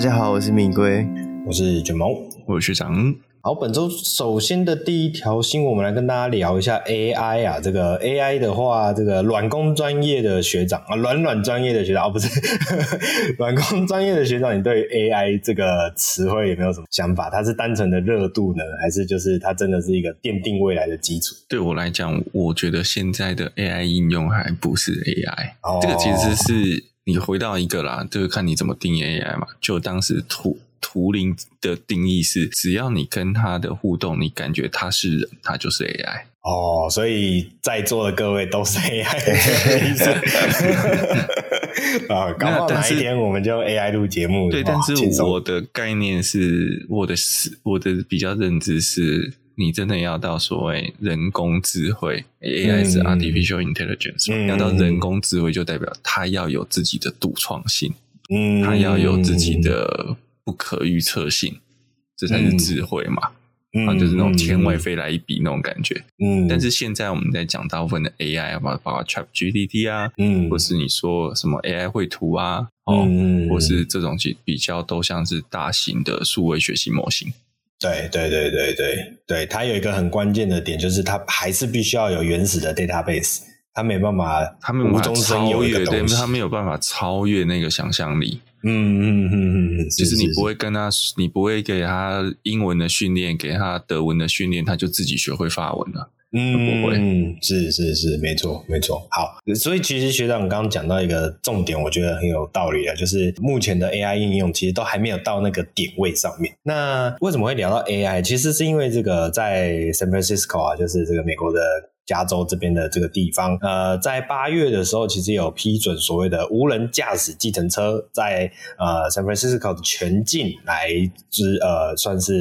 大家好，我是敏龟，我是卷毛，我是学长。好，本周首先的第一条新闻，我们来跟大家聊一下 AI 啊。这个 AI 的话，这个软工专业的学长啊，软软专业的学长哦，不是 软工专业的学长，你对 AI 这个词汇有没有什么想法？它是单纯的热度呢，还是就是它真的是一个奠定未来的基础？对我来讲，我觉得现在的 AI 应用还不是 AI，哦，这个其实是你回到一个啦，就是看你怎么定义 AI 嘛，就当时图。图灵的定义是，只要你跟他的互动，你感觉他是人，他就是 AI。哦，所以在座的各位都是 AI 的意思 啊？搞不好哪一天我们就 AI 录节目。对，但是我的概念是，我的是我的比较认知是，你真的要到所谓人工智慧、嗯、AI 是 Artificial Intelligence，、嗯、要到人工智慧就代表它要有自己的独创性，嗯，它要有自己的。不可预测性，这才是智慧嘛，嗯、啊，就是那种天外飞来一笔那种感觉。嗯，但是现在我们在讲大部分的 AI，包括 ChatGPT 啊，嗯，或是你说什么 AI 绘图啊，哦，嗯、或是这种比较都像是大型的数位学习模型。对对对对对对，它有一个很关键的点，就是它还是必须要有原始的 database，它没办法，它没有办法超越，对，它没有办法超越那个想象力。嗯嗯嗯嗯嗯，就是你不会跟他，你不会给他英文的训练，给他德文的训练，他就自己学会法文了。嗯，嗯，是是是，没错没错。好，所以其实学长刚刚讲到一个重点，我觉得很有道理啊，就是目前的 AI 应用其实都还没有到那个点位上面。那为什么会聊到 AI？其实是因为这个在 San Francisco 啊，就是这个美国的。加州这边的这个地方，呃，在八月的时候，其实有批准所谓的无人驾驶计程车在呃 San Francisco 的全境来之呃，算是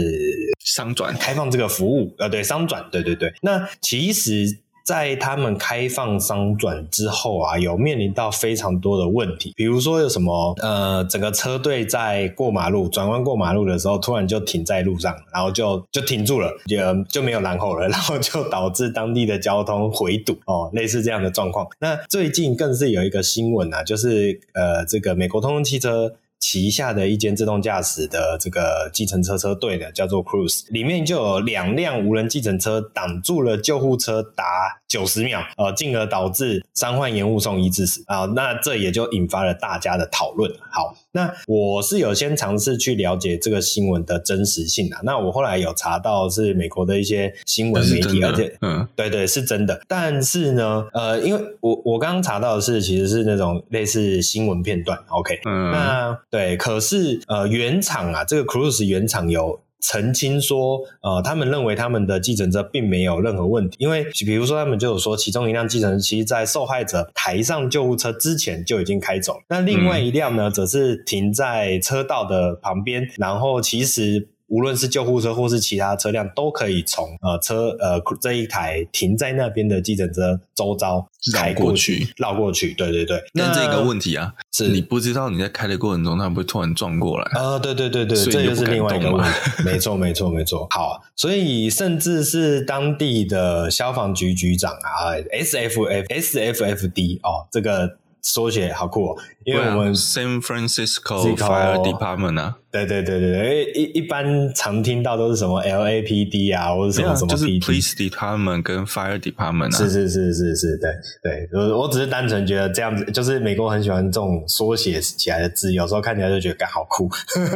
商转开放这个服务，呃，对，商转，对对对。那其实。在他们开放商转之后啊，有面临到非常多的问题，比如说有什么呃，整个车队在过马路转弯过马路的时候，突然就停在路上，然后就就停住了，就就没有然后了，然后就导致当地的交通回堵哦，类似这样的状况。那最近更是有一个新闻啊，就是呃，这个美国通用汽车。旗下的一间自动驾驶的这个计程车车队呢，叫做 Cruise，里面就有两辆无人计程车挡住了救护车达九十秒，呃，进而导致伤患延误送医致死啊。那这也就引发了大家的讨论。好，那我是有先尝试去了解这个新闻的真实性啊。那我后来有查到是美国的一些新闻媒体，而且嗯，对对是真的。但是呢，呃，因为我我刚刚查到的是其实是那种类似新闻片段，OK，嗯，那。对，可是呃，原厂啊，这个 Cruise 原厂有澄清说，呃，他们认为他们的计程车并没有任何问题，因为比如说他们就有说，其中一辆计程车其实在受害者抬上救护车之前就已经开走，那另外一辆呢，则是停在车道的旁边，然后其实。无论是救护车或是其他车辆，都可以从呃车呃这一台停在那边的计程车周遭开过去，绕过去。对对对。但这个问题啊，是你不知道你在开的过程中，它会突然撞过来啊、呃？对对对对，这就是另外一个问题。没错没错没错。好，所以甚至是当地的消防局局长啊，SFF SFFD 哦，这个缩写好酷哦，因为我们 San Francisco Fire Department 啊。对对对对对，一一般常听到都是什么 LAPD 啊，或者什么什么就是 Police Department 跟 Fire Department 啊。是是是是是，对对，我我只是单纯觉得这样子，就是美国很喜欢这种缩写起来的字，有时候看起来就觉得好酷，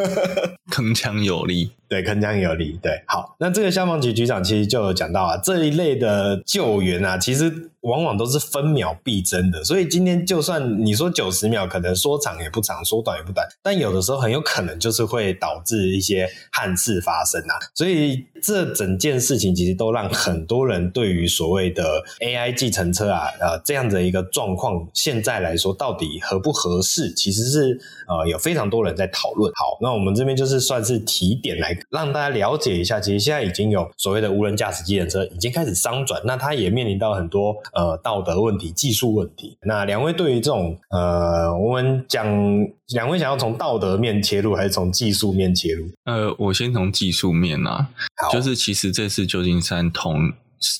铿锵有力。对，铿锵有力。对，好，那这个消防局局长其实就有讲到啊，这一类的救援啊，其实往往都是分秒必争的，所以今天就算你说九十秒，可能说长也不长，说短也不短，但有的时候很有可能就是。会导致一些憾事发生啊，所以这整件事情其实都让很多人对于所谓的 AI 计程车啊，呃，这样的一个状况，现在来说到底合不合适，其实是呃有非常多人在讨论。好，那我们这边就是算是提点来让大家了解一下，其实现在已经有所谓的无人驾驶计程车已经开始商转，那它也面临到很多呃道德问题、技术问题。那两位对于这种呃，我们讲两位想要从道德面切入，还是从技术面切入，呃，我先从技术面啊，就是其实这次旧金山同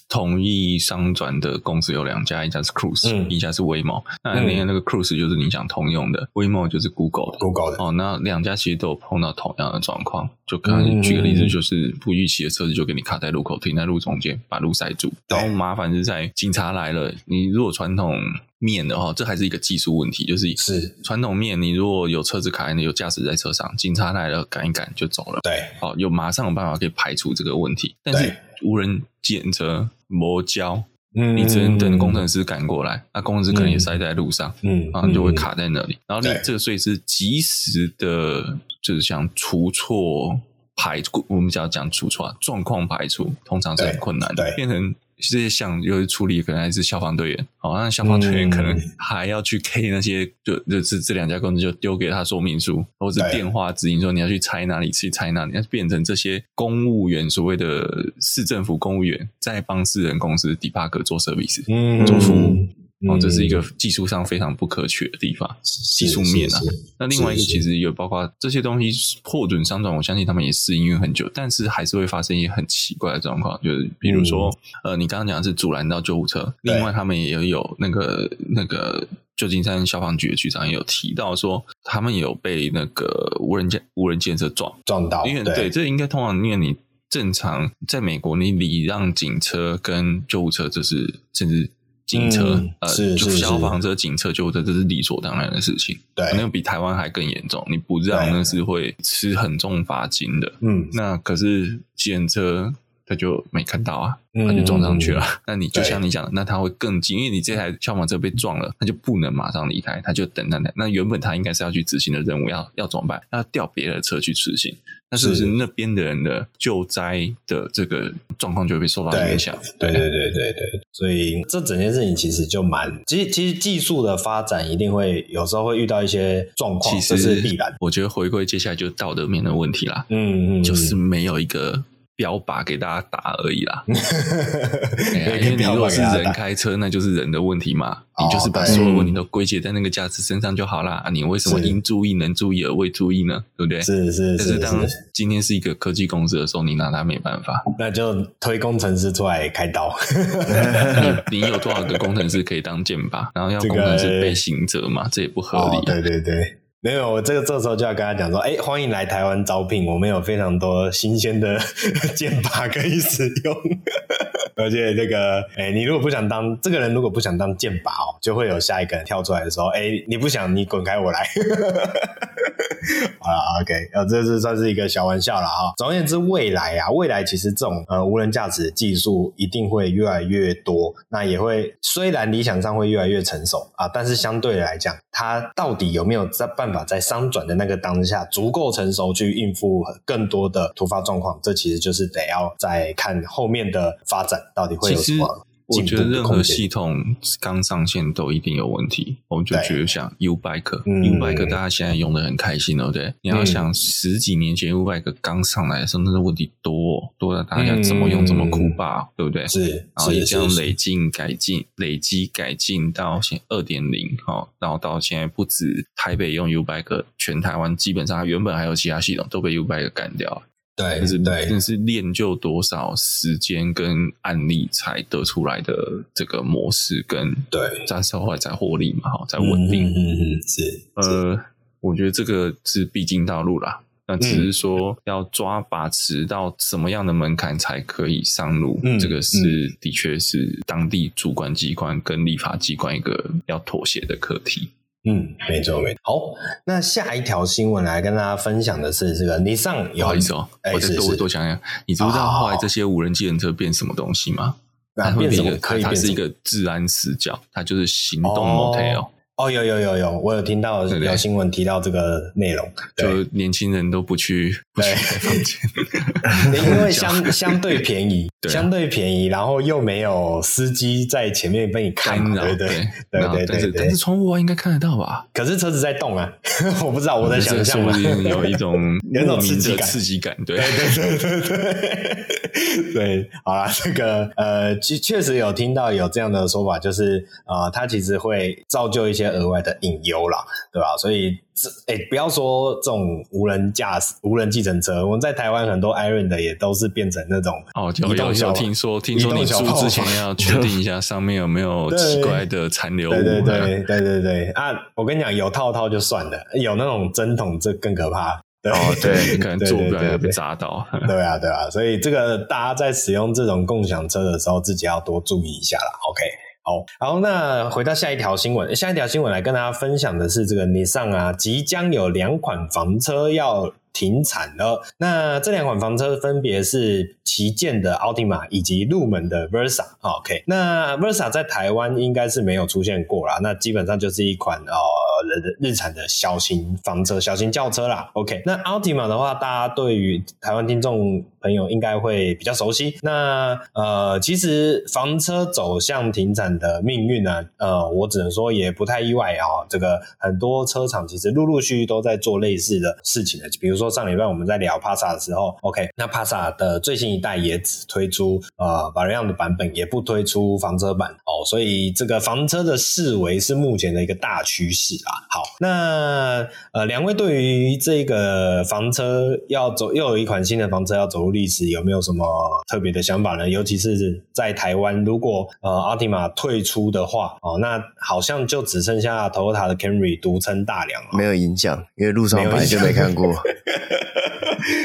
同意商转的公司有两家，一家是 Cruise，、嗯、一家是 Waymo。那你看那个 Cruise 就是你想通用的、嗯、，Waymo 就是 Google 的。Google 的哦，那两家其实都有碰到同样的状况。就刚刚举个例子，就是不预期的车子就给你卡在路口，停在路中间，把路塞住。然后麻烦是在警察来了，你如果传统面的话，这还是一个技术问题，就是是传统面，你如果有车子卡在那，有驾驶在车上，警察来了赶一赶就走了。对，好，有马上有办法可以排除这个问题。但是无人检车磨胶，嗯，你只能等工程师赶过来，那工程师可能也塞在路上，嗯，然后你就会卡在那里。然后你这个所以是及时的。就是像除错排，我们只要讲除错状况排除，通常是很困难的。变成这些项又是处理，可能还是消防队员。好，那消防队员可能还要去 K 那些，就就是这两家公司就丢给他说明书，或者电话指引说你要去拆哪里，去拆哪里，要变成这些公务员，所谓的市政府公务员，在帮私人公司 debug 做 service，嗯，做服务。哦，这是一个技术上非常不可取的地方，嗯、技术面啊。那另外一个其实有包括这些东西获准商转，我相信他们也适应很久，但是还是会发生一些很奇怪的状况，就是比如说，嗯、呃，你刚刚讲的是阻拦到救护车，另外他们也有那个那个旧金山消防局的局长也有提到说，他们有被那个无人建无人建设撞撞到，因为对，对这应该通常因为你正常在美国，你礼让警车跟救护车，这是甚至。警车，嗯、呃，就消防车、警车、救护车，这是理所当然的事情。对，那个比台湾还更严重。你不让，那是会吃很重罚金的。嗯，那可是警车他就没看到啊，他就撞上去了。嗯、那你就像你讲的，那他会更近，因为你这台消防车被撞了，他就不能马上离开，他就等等等。那原本他应该是要去执行的任务，要要怎么办？要调别的车去执行。那是不是那边的人的救灾的这个状况就会被受到影响？对对对对对，所以这整件事情其实就蛮，其实其实技术的发展一定会有时候会遇到一些状况，其实这是必然。我觉得回归接下来就是道德面的问题啦，嗯嗯，就是没有一个。标靶给大家打而已啦，因为你如果是人开车，那就是人的问题嘛，你就是把所有问题都归结在那个驾驶身上就好啦。啊，你为什么应注意能注意而未注意呢？对不对？是是是。但是当今天是一个科技公司的时候，你拿他没办法，那就推工程师出来开刀。你你有多少个工程师可以当箭靶？然后要工程师被刑责嘛？这也不合理。对对对。没有，我这个这时候就要跟他讲说，哎，欢迎来台湾招聘，我们有非常多新鲜的 箭靶可以使用，而且这个，哎，你如果不想当这个人，如果不想当箭靶哦，就会有下一个人跳出来的时候，哎，你不想，你滚开，我来。啊，OK，呃，这是算是一个小玩笑了哈。总而言之，未来啊，未来其实这种呃无人驾驶技术一定会越来越多，那也会虽然理想上会越来越成熟啊，但是相对来讲，它到底有没有在办法在商转的那个当下足够成熟去应付更多的突发状况？这其实就是得要再看后面的发展到底会有什么。我觉得任何系统刚上线都一定有问题，我们就觉得像 U-Bike，U-Bike 大家现在用的很开心，对不对？你要想十几年前 U-Bike 刚上来的时候，那个问题多多的，大家怎么用怎么哭吧，对不对？是，然后也这样累进改进，累积改进到现二点零，哈，然后到现在不止台北用 U-Bike，全台湾基本上原本还有其他系统都被 U-Bike 干掉了。对，就是对，但是练就多少时间跟案例才得出来的这个模式，跟对，在后来才获利嘛，哈，才稳定。嗯嗯，是。呃，我觉得这个是必经道路啦，那只是说要抓把持到什么样的门槛才可以上路，嗯、这个是的确是当地主管机关跟立法机关一个要妥协的课题。嗯，没错没错。好，那下一条新闻来跟大家分享的是这个，你上有不好意思哦，欸、我再多多讲讲。你知不知道后来这些无人机人车变什么东西吗？它会变成一个，它它是一个治安死角，它就是行动 motel。哦，有有有有，我有听到有新闻提到这个内容，就年轻人都不去不去开房间，因为相相对便宜，相对便宜，然后又没有司机在前面被你看，对对对。对对，但是窗户外应该看得到吧？可是车子在动啊，我不知道我在想象，有一种有一种刺激感，刺激感，对对对对对。对，好啦，这个呃，确确实有听到有这样的说法，就是呃，它其实会造就一些。额外的隐忧啦，对吧？所以这哎、欸，不要说这种无人驾驶、无人计程车，我们在台湾很多 Iron 的也都是变成那种哦，有有有听说，听说你租之前要确定一下上面有没有奇怪的残留物。对对对对对对啊！我跟你讲，有套套就算了，有那种针筒这更可怕。对哦，对，可能坐不了被砸到。对啊，对啊，所以这个大家在使用这种共享车的时候，自己要多注意一下啦。OK，好，好，那回到下一条新闻，下一条新闻来跟大家分享的是这个 Nissan 啊，即将有两款房车要停产了。那这两款房车分别是旗舰的 Altima 以及入门的 Versa。OK，那 Versa 在台湾应该是没有出现过啦，那基本上就是一款哦。日产的小型房车、小型轿车啦。OK，那 Altima 的话，大家对于台湾听众朋友应该会比较熟悉。那呃，其实房车走向停产的命运呢，呃，我只能说也不太意外啊、哦。这个很多车厂其实陆陆续续都在做类似的事情的。比如说上礼拜我们在聊 Passat 的时候，OK，那 Passat 的最新一代也只推出呃 Variant 的版本，也不推出房车版哦。所以这个房车的视为是目前的一个大趋势啊。好，那呃，两位对于这个房车要走，又有一款新的房车要走入历史，有没有什么特别的想法呢？尤其是在台湾，如果呃，Altima 退出的话，哦，那好像就只剩下 Toyota 的 Camry 独撑大梁了。没有影响，因为路上本来就没看过。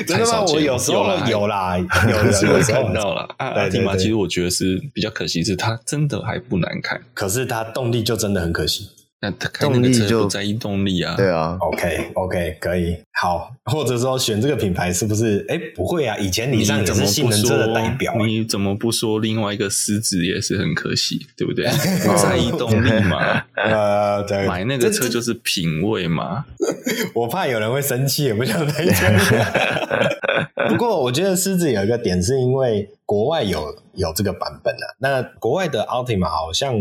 真的吗？我有时候有啦，有有时候看到了。Altima 其实我觉得是比较可惜，是它真的还不难看，可是它动力就真的很可惜。那他开那个车就不在意动力啊？对啊，OK OK 可以好，或者说选这个品牌是不是？哎，不会啊，以前你上也是性能车的代表，你怎么不说另外一个狮子也是很可惜，对不对？不在意动力嘛？呃，对，买那个车就是品味嘛。我怕有人会生气，也不想再讲。不过我觉得狮子有一个点，是因为国外有有这个版本啊，那国外的 Altima 好像。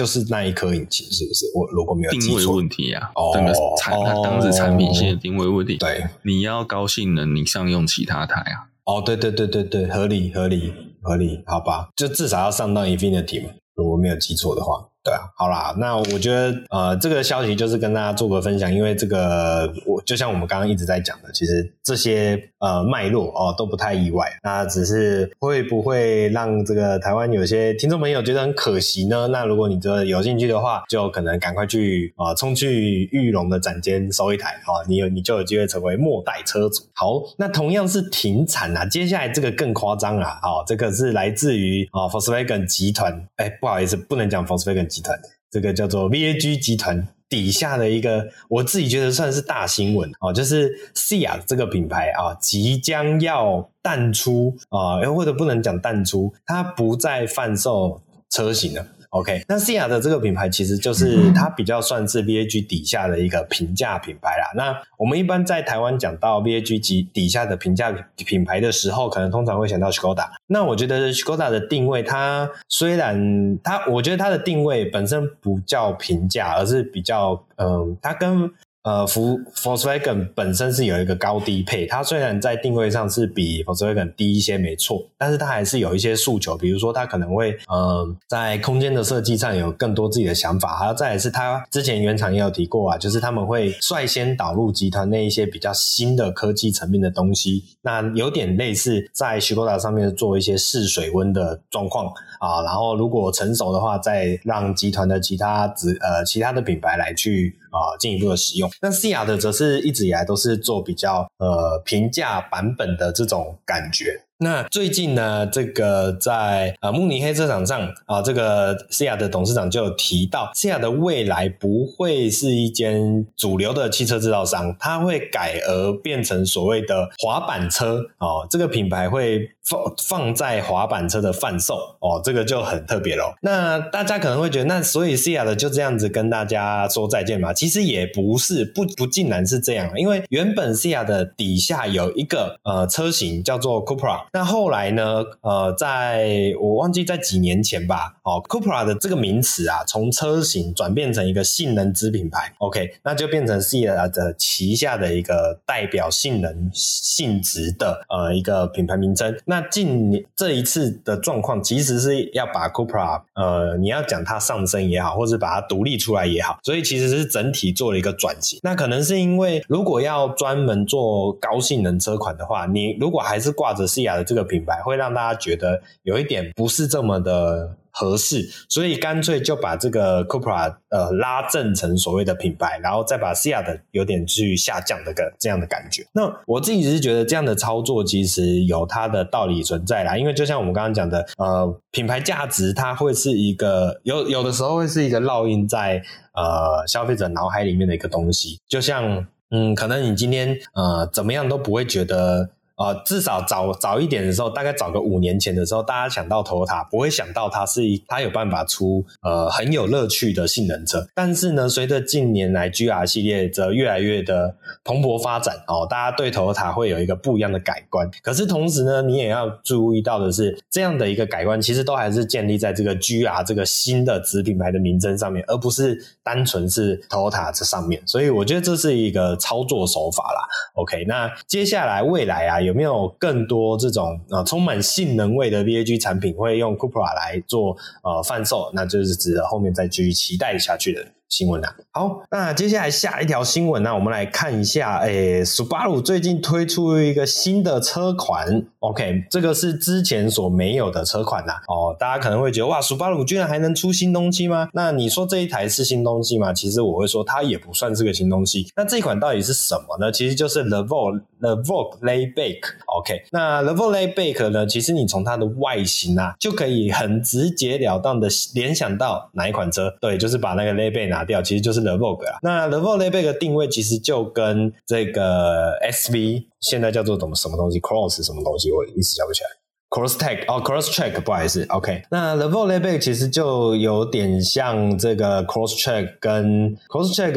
就是那一颗引擎，是不是？我如果没有定位问题啊，哦，整个产它当时产品线定位问题。对，你要高性能，你上用其他台啊。哦，对对对对对，合理合理合理，好吧，就至少要上到 Infinity 嘛，如果没有记错的话。对啊，好啦，那我觉得呃，这个消息就是跟大家做个分享，因为这个我就像我们刚刚一直在讲的，其实这些呃脉络哦都不太意外，那只是会不会让这个台湾有些听众朋友觉得很可惜呢？那如果你觉得有兴趣的话，就可能赶快去啊、呃、冲去裕隆的展间收一台啊、哦，你有你就有机会成为末代车主。好，那同样是停产啊，接下来这个更夸张啊，哦，这个是来自于啊、哦、Volkswagen 集团，哎，不好意思，不能讲 Volkswagen。集团这个叫做 VAG 集团底下的一个，我自己觉得算是大新闻哦，就是 sea 这个品牌啊，即将要淡出啊，或者不能讲淡出，它不再贩售车型了。OK，那 SEAT 的这个品牌其实就是它比较算是 VAG 底下的一个平价品牌啦。那我们一般在台湾讲到 VAG 及底下的平价品牌的时候，可能通常会想到 Skoda。那我觉得 Skoda 的定位，它虽然它，我觉得它的定位本身不叫平价，而是比较，嗯，它跟呃，福 Volkswagen 本身是有一个高低配，它虽然在定位上是比 Volkswagen 低一些，没错，但是它还是有一些诉求，比如说它可能会，呃，在空间的设计上有更多自己的想法，还有再来是它之前原厂也有提过啊，就是他们会率先导入集团那一些比较新的科技层面的东西，那有点类似在 Skoda 上面做一些试水温的状况啊，然后如果成熟的话，再让集团的其他子呃其他的品牌来去。啊，进一步的使用。那西亚的则是一直以来都是做比较呃平价版本的这种感觉。那最近呢，这个在呃慕尼黑车场上啊，这个西亚的董事长就有提到西亚的未来不会是一间主流的汽车制造商，它会改而变成所谓的滑板车哦，这个品牌会放放在滑板车的贩售哦，这个就很特别咯。那大家可能会觉得，那所以西亚的就这样子跟大家说再见嘛？其实也不是，不不尽然是这样，因为原本西亚的底下有一个呃车型叫做 Cupra。那后来呢？呃，在我忘记在几年前吧，哦，Cupra 的这个名词啊，从车型转变成一个性能子品牌，OK，那就变成 SEAT 的旗下的一个代表性能性质的呃一个品牌名称。那近这一次的状况，其实是要把 Cupra 呃，你要讲它上升也好，或是把它独立出来也好，所以其实是整体做了一个转型。那可能是因为如果要专门做高性能车款的话，你如果还是挂着 SEAT 这个品牌，会让大家觉得有一点不是这么的合适，所以干脆就把这个 Cupra 呃拉正成所谓的品牌，然后再把 SEAT 的有点去下降的个这样的感觉。那我自己是觉得这样的操作其实有它的道理存在啦，因为就像我们刚刚讲的，呃，品牌价值它会是一个有有的时候会是一个烙印在呃消费者脑海里面的一个东西，就像嗯，可能你今天呃怎么样都不会觉得。呃，至少早早一点的时候，大概早个五年前的时候，大家想到 Toyota 不会想到它是，它有办法出呃很有乐趣的性能车。但是呢，随着近年来 GR 系列则越来越的蓬勃发展哦，大家对 Toyota 会有一个不一样的改观。可是同时呢，你也要注意到的是，这样的一个改观其实都还是建立在这个 GR 这个新的子品牌的名称上面，而不是单纯是 Toyota 这上面。所以我觉得这是一个操作手法啦。OK，那接下来未来啊。有有没有更多这种呃充满性能味的 VAG 产品会用 Cupra 来做呃贩售？那就是值得后面再继续期待下去的。新闻啊，好，那接下来下一条新闻呢，我们来看一下，诶，Subaru 最近推出一个新的车款，OK，这个是之前所没有的车款呐，哦，大家可能会觉得哇，Subaru 居然还能出新东西吗？那你说这一台是新东西吗？其实我会说它也不算是个新东西。那这一款到底是什么呢？其实就是 The Vogue The Vogue Layback，OK，那 l e v o l a y b a k 呢，其实你从它的外形啊，就可以很直截了当的联想到哪一款车？对，就是把那个 Layback 拿。掉其实就是 The Vogue 啊，那 The Vogue Layback 的定位其实就跟这个 SV 现在叫做什么什么东西 Cross 什么东西，我一时想不起来。Cross Tech 哦，Crosstrek 不好意思，OK，那 The Vogue Layback 其实就有点像这个 Crosstrek 跟 Crosstrek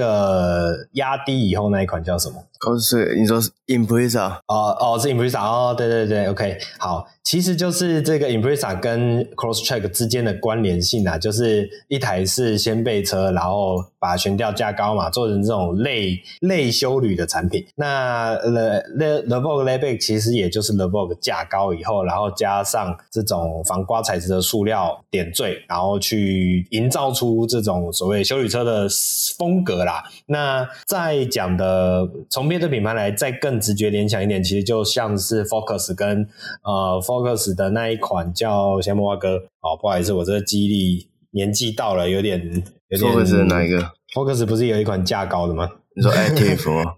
压低以后那一款叫什么？Crosstrek 你说是 Impreza 哦哦是 Impreza 哦，对对对，OK 好。其实就是这个 Impreza 跟 cross track 之间的关联性啊，就是一台是掀背车，然后把悬吊架高嘛，做成这种类类修旅的产品。那 The The The Vogue Layback 其实也就是 levo 架高以后，然后加上这种防刮材质的塑料点缀，然后去营造出这种所谓修旅车的风格啦。那在讲的从别的品牌来再更直觉联想一点，其实就像是 Focus 跟呃。Focus 的那一款叫什么哥？哦，不好意思，我这个记忆力年纪到了，有点有点。Focus 是哪一个？Focus 不是有一款价高的吗？你说 Active 吗？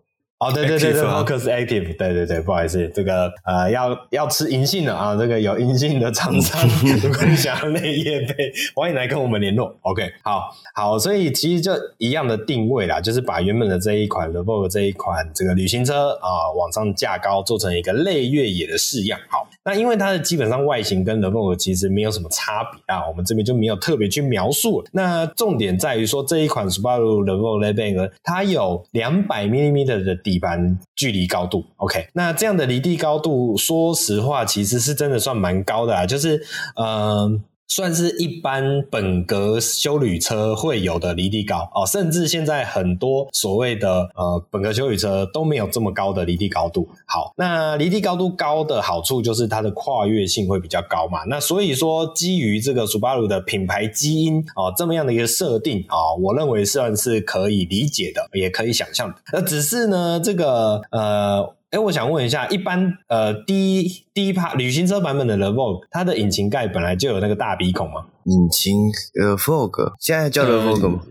哦，对对对对，Focus Active，对对对，不好意思，这个呃，要要吃银杏的啊，这个有银杏的厂商，如果你想要那业配，欢迎来跟我们联络。OK，好，好，所以其实就一样的定位啦，就是把原本的这一款 The Vogue 这一款这个旅行车啊、呃，往上架高，做成一个类越野的式样。好，那因为它的基本上外形跟 The Vogue 其实没有什么差别啊，我们这边就没有特别去描述。那重点在于说这一款 Subaru The Vogue Layback 它有两百 mm 的底一般距离高度，OK，那这样的离地高度，说实话，其实是真的算蛮高的啊，就是，嗯、算是一般本格休旅车会有的离地高哦，甚至现在很多所谓的呃本格休旅车都没有这么高的离地高度。好，那离地高度高的好处就是它的跨越性会比较高嘛。那所以说，基于这个 Subaru 的品牌基因哦，这么样的一个设定啊、我认为算是可以理解的，也可以想象的。那只是呢，这个呃。哎，我想问一下，一般呃，第一第一趴旅行车版本的 The Vogue，它的引擎盖本来就有那个大鼻孔吗？引擎呃 Vogue，现在叫 The Vogue 吗？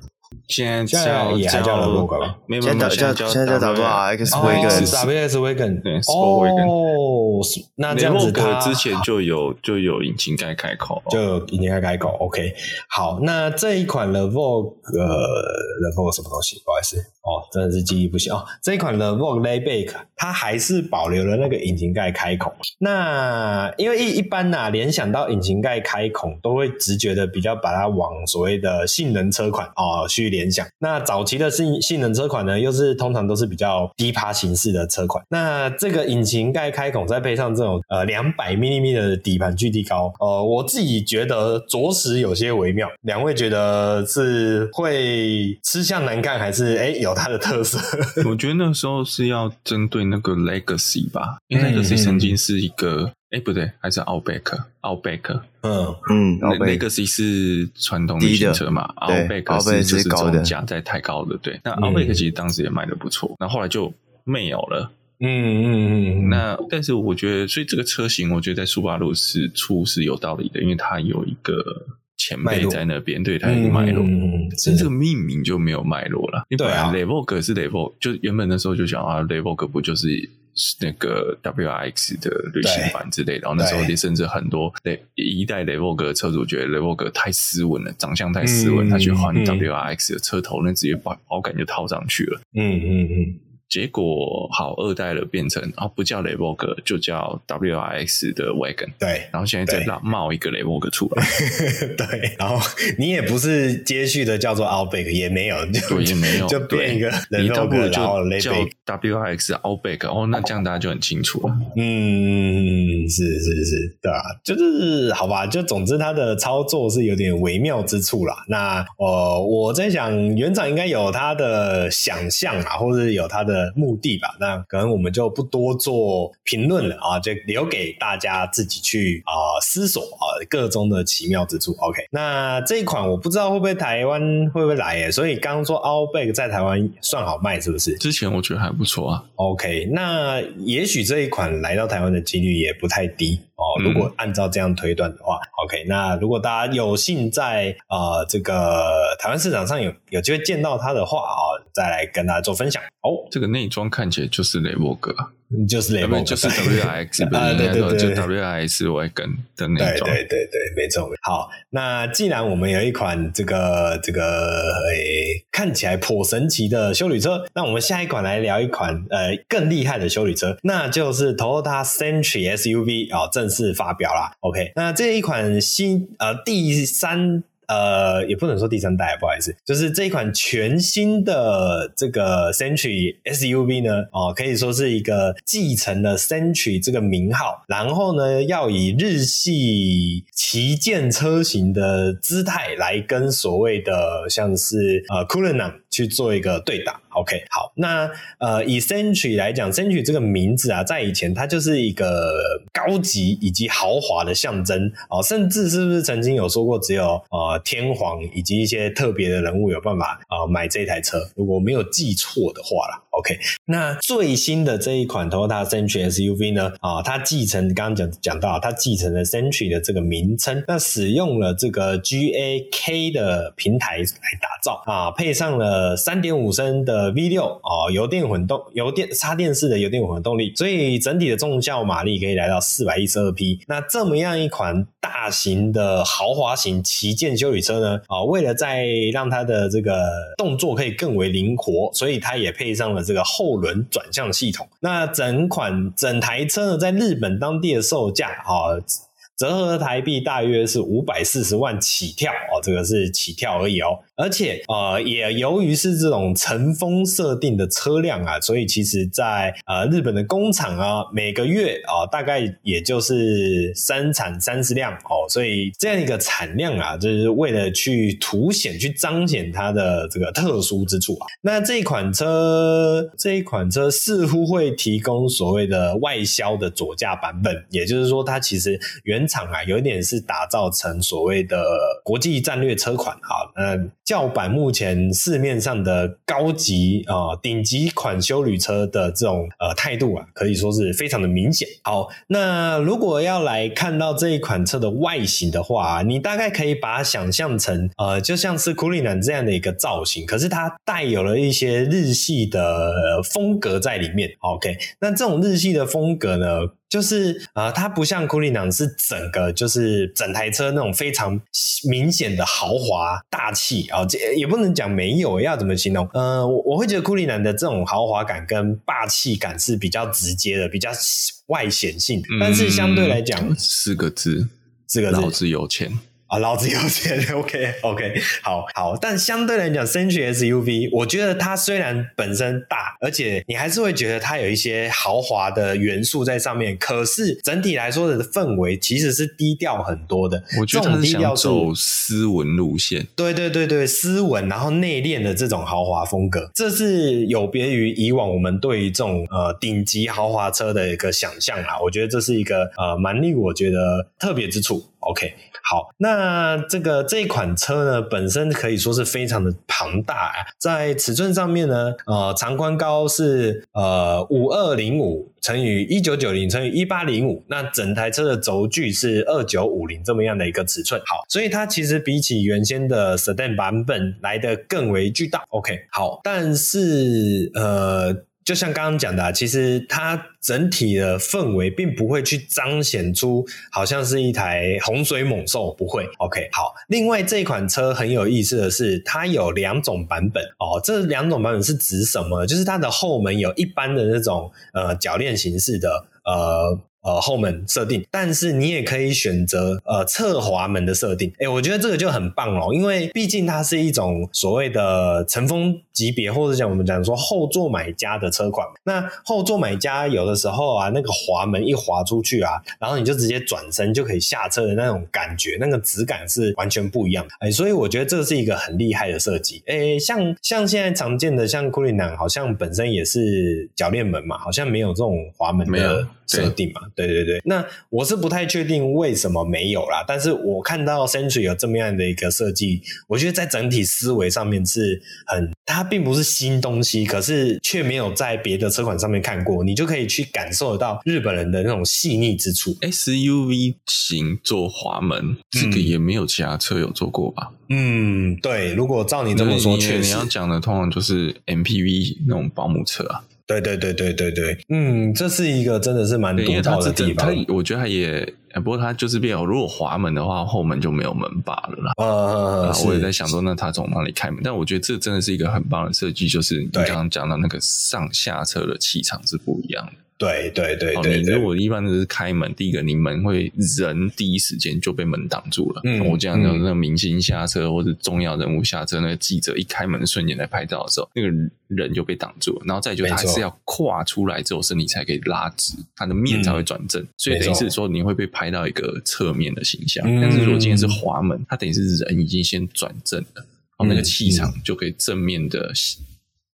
现在叫也还叫 The Vogue 吗？现在叫现在叫叫做 X Wagon，X Wagon，对，Sport Wagon。哦，那这样子它之前就有就有引擎盖开口，就有引擎盖开口。OK，好，那这一款 The Vogue，呃，The Vogue 什么东西？不好意思。哦，真的是记忆不行哦。这一款的 Vogue Layback 它还是保留了那个引擎盖开孔。那因为一一般呐、啊，联想到引擎盖开孔，都会直觉的比较把它往所谓的性能车款哦去去联想。那早期的性性能车款呢，又是通常都是比较低趴形式的车款。那这个引擎盖开孔再配上这种呃两百 mm 的底盘距地高，呃，我自己觉得着实有些微妙。两位觉得是会吃相难看，还是哎有它的特色？我觉得那时候是要针对那个 Legacy 吧，因为 Legacy 曾经是一个。哎，不对，还是 Outback，Outback，嗯嗯，Legacy 是传统旅行车嘛，Outback 是就是这种价在太高的，对。那 Outback 其实当时也卖的不错，那后来就没有了。嗯嗯嗯。那但是我觉得，所以这个车型，我觉得在苏巴鲁是出是有道理的，因为它有一个前辈在那边，对，它有个脉络。嗯，但这个命名就没有脉络了。对啊，Levoque 是 Levoque，就原本的时候就讲啊，Levoque 不就是。那个 WRX 的旅行版之类的，然后那时候也甚至很多雷一代雷沃格车主觉得雷沃格太斯文了，长相太斯文，嗯、他去换 WRX 的车头，嗯、那直接把保杆就套上去了。嗯嗯嗯。结果好二代了，变成啊不叫雷沃格，就叫 WRX 的 Wagon。对，然后现在再冒冒一个雷沃格出来。对，然后你也不是接续的叫做 Outback，也没有，就也没有，就变一个雷沃格，然后雷叫 WRX Outback。哦，那这样大家就很清楚了。嗯，是是是，对啊，就是好吧，就总之它的操作是有点微妙之处啦。那呃，我在想园长应该有他的想象啊，或者有他的。目的吧，那可能我们就不多做评论了啊，就留给大家自己去啊、呃、思索啊各中的奇妙之处。OK，那这一款我不知道会不会台湾会不会来耶，所以刚刚说 Outback 在台湾算好卖是不是？之前我觉得还不错啊。OK，那也许这一款来到台湾的几率也不太低。哦，如果按照这样推断的话，嗯，OK，那如果大家有幸在呃这个台湾市场上有有机会见到它的话啊，再来跟大家做分享。哦，这个内装看起来就是雷沃格。就是雷蒙，就是 WIX 啊，对对对，就 WIX 外跟的那种，对对对对，没错。好，那既然我们有一款这个这个诶、欸、看起来颇神奇的修旅车，那我们下一款来聊一款呃更厉害的修旅车，那就是 Toyota Century S U V 啊、哦，正式发表啦。OK，那这一款新呃第三。呃，也不能说第三代，不好意思，就是这一款全新的这个 Century SUV 呢，哦，可以说是一个继承了 Century 这个名号，然后呢，要以日系旗舰车型的姿态来跟所谓的像是呃，Culran 去做一个对打。OK，好，那呃，以 Century 来讲，Century 这个名字啊，在以前它就是一个高级以及豪华的象征哦，甚至是不是曾经有说过，只有呃天皇以及一些特别的人物有办法啊、买这台车，如果没有记错的话啦。OK，那最新的这一款 Toyota Century SUV 呢？啊，它继承刚刚讲讲到，它继承了 Century 的这个名称，那使用了这个 GAK 的平台来打造啊，配上了三点五升的 V 六啊，油电混动、油电插电式的油电混合动力，所以整体的重效马力可以来到四百一十二匹。那这么样一款大型的豪华型旗舰修理车呢？啊，为了再让它的这个动作可以更为灵活，所以它也配上了。这个后轮转向系统，那整款整台车呢，在日本当地的售价啊。折合台币大约是五百四十万起跳哦，这个是起跳而已哦。而且呃，也由于是这种尘封设定的车辆啊，所以其实在呃日本的工厂啊，每个月啊、大概也就是生产三十辆哦，所以这样一个产量啊，就是为了去凸显、去彰显它的这个特殊之处啊。那这一款车，这一款车似乎会提供所谓的外销的左驾版本，也就是说，它其实原厂啊，有一点是打造成所谓的国际战略车款啊，嗯，较版目前市面上的高级啊顶级款休旅车的这种呃态度啊，可以说是非常的明显。好，那如果要来看到这一款车的外形的话，你大概可以把它想象成呃，就像是库里南这样的一个造型，可是它带有了一些日系的风格在里面。OK，那这种日系的风格呢？就是呃，它不像库里南是整个就是整台车那种非常明显的豪华大气啊，这也不能讲没有，要怎么形容？呃，我我会觉得库里南的这种豪华感跟霸气感是比较直接的，比较外显性。但是相对来讲，四个字，四个字，老子有钱。啊，老子有钱，OK OK，好好，但相对来讲，Century SUV，我觉得它虽然本身大，而且你还是会觉得它有一些豪华的元素在上面，可是整体来说的氛围其实是低调很多的。我觉得它是想走斯文路线，对对对对，斯文，然后内敛的这种豪华风格，这是有别于以往我们对于这种呃顶级豪华车的一个想象啦。我觉得这是一个呃蛮令我觉得特别之处。OK，好，那这个这一款车呢，本身可以说是非常的庞大啊，在尺寸上面呢，呃，长宽高是呃五二零五乘以一九九零乘以一八零五，那整台车的轴距是二九五零这么样的一个尺寸，好，所以它其实比起原先的 Sedan 版本来得更为巨大。OK，好，但是呃。就像刚刚讲的，其实它整体的氛围并不会去彰显出好像是一台洪水猛兽，不会。OK，好。另外这款车很有意思的是，它有两种版本哦。这两种版本是指什么？就是它的后门有一般的那种呃铰链形式的呃。呃，后门设定，但是你也可以选择呃侧滑门的设定。诶，我觉得这个就很棒哦，因为毕竟它是一种所谓的乘风级别，或者讲我们讲说后座买家的车款。那后座买家有的时候啊，那个滑门一滑出去啊，然后你就直接转身就可以下车的那种感觉，那个质感是完全不一样的。诶，所以我觉得这是一个很厉害的设计。诶，像像现在常见的像 Cullinan 好像本身也是铰链门嘛，好像没有这种滑门的设定嘛。对对对，那我是不太确定为什么没有啦，但是我看到 Century 有这么样的一个设计，我觉得在整体思维上面是很，它并不是新东西，可是却没有在别的车款上面看过，你就可以去感受得到日本人的那种细腻之处。SUV 型做滑门，这个也没有其他车有做过吧？嗯，对，如果照你这么说，确实你要讲的通常就是 MPV 那种保姆车啊。对对对对对对，嗯，这是一个真的是蛮独特的地方。它，我觉得它也，不过它就是变，如果滑门的话，后门就没有门把了啦。我也在想说，那它从哪里开门？但我觉得这真的是一个很棒的设计，就是你刚刚讲到那个上下车的气场是不一样的。对对对，对，对，你如果一般都是开门，第一个你门会人第一时间就被门挡住了。嗯，我这样讲，那个明星下车或者重要人物下车，那个记者一开门的瞬间在拍照的时候，那个人就被挡住了。然后再就他还是要跨出来之后，身体才可以拉直，他的面才会转正。所以等于是说你会被拍到一个侧面的形象。但是如果今天是滑门，他等于是人已经先转正了，然后那个气场就可以正面的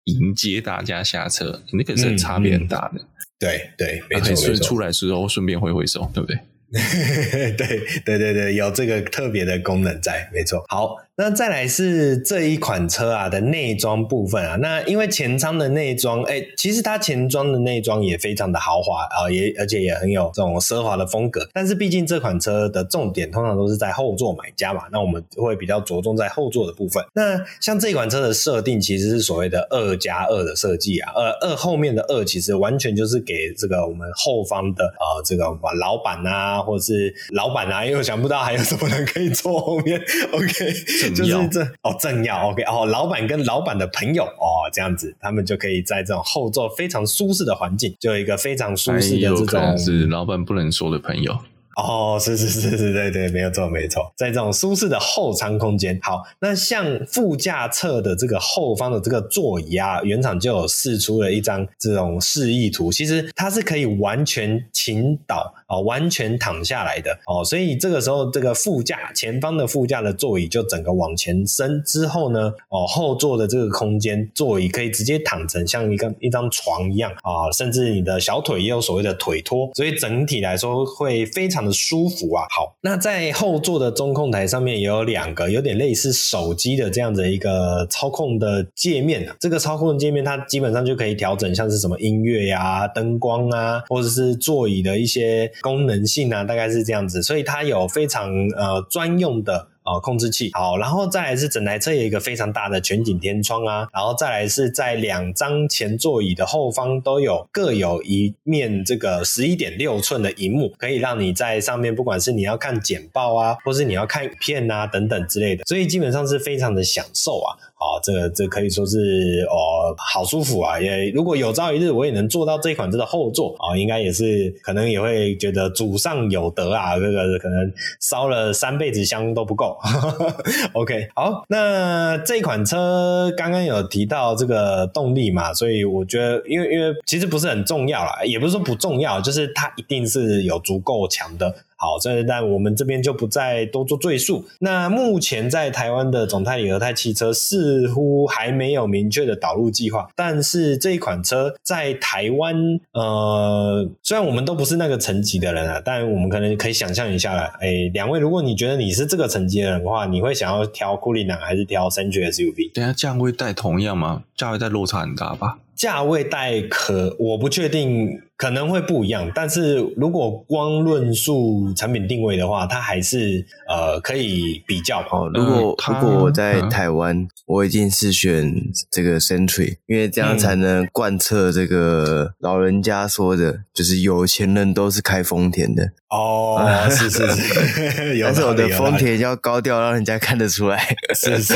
迎接大家下车，那个是差别很大的。对对，没错，所以出来时候顺便挥挥手，对不对？对对对对，有这个特别的功能在，没错。好。那再来是这一款车啊的内装部分啊，那因为前舱的内装，哎，其实它前装的内装也非常的豪华啊，也而且也很有这种奢华的风格。但是毕竟这款车的重点通常都是在后座买家嘛，那我们会比较着重在后座的部分。那像这款车的设定其实是所谓的二加二的设计啊，呃，二后面的二其实完全就是给这个我们后方的呃这个老板啊，或者是老板啊，因为想不到还有什么人可以坐后面，OK。就是这哦，正要 OK 哦，老板跟老板的朋友哦，这样子，他们就可以在这种后座非常舒适的环境，就有一个非常舒适的这种是老板不能说的朋友。哦，是是是是，对对，没有错没错，在这种舒适的后舱空间，好，那像副驾侧的这个后方的这个座椅啊，原厂就有释出了一张这种示意图，其实它是可以完全倾倒、哦，完全躺下来的哦，所以这个时候这个副驾前方的副驾的座椅就整个往前伸之后呢，哦，后座的这个空间座椅可以直接躺成像一个一张床一样啊、甚至你的小腿也有所谓的腿托，所以整体来说会非常舒服啊，好，那在后座的中控台上面也有两个有点类似手机的这样的一个操控的界面。这个操控的界面，它基本上就可以调整像是什么音乐呀、灯光啊，或者是座椅的一些功能性啊，大概是这样子。所以它有非常呃专用的。啊控制器。好，然后再来是整台车有一个非常大的全景天窗啊，然后再来是在两张前座椅的后方都有各有一面这个十一点六寸的荧幕，可以让你在上面不管是你要看简报啊，或是你要看影片啊等等之类的，所以基本上是非常的享受啊。啊，这个这、可以说是哦，好舒服啊！也如果有朝一日我也能坐到这款车的后座啊，应该也是可能也会觉得祖上有德啊，这个可能烧了三辈子香都不够。OK，好，那这款车刚刚有提到这个动力嘛，所以我觉得，因为因为其实不是很重要啦，也不是说不重要，就是它一定是有足够强的。好，这但我们这边就不再多做赘述。那目前在台湾的总代理和泰汽车似乎还没有明确的导入计划，但是这一款车在台湾，呃，虽然我们都不是那个层级的人啊，但我们可能可以想象一下了。哎，两位，如果你觉得你是这个层级的人的话，你会想要挑库里南还是挑 Century SUV？等下价位带同样吗？价位带落差很大吧？价位带可我不确定，可能会不一样。但是如果光论述产品定位的话，它还是呃可以比较。哦，如果、嗯、如果我在台湾，嗯、我一定是选这个 Century，因为这样才能贯彻这个老人家说的，就是有钱人都是开丰田的。哦，是是是，但是我的丰田要高调，让人家看得出来。是是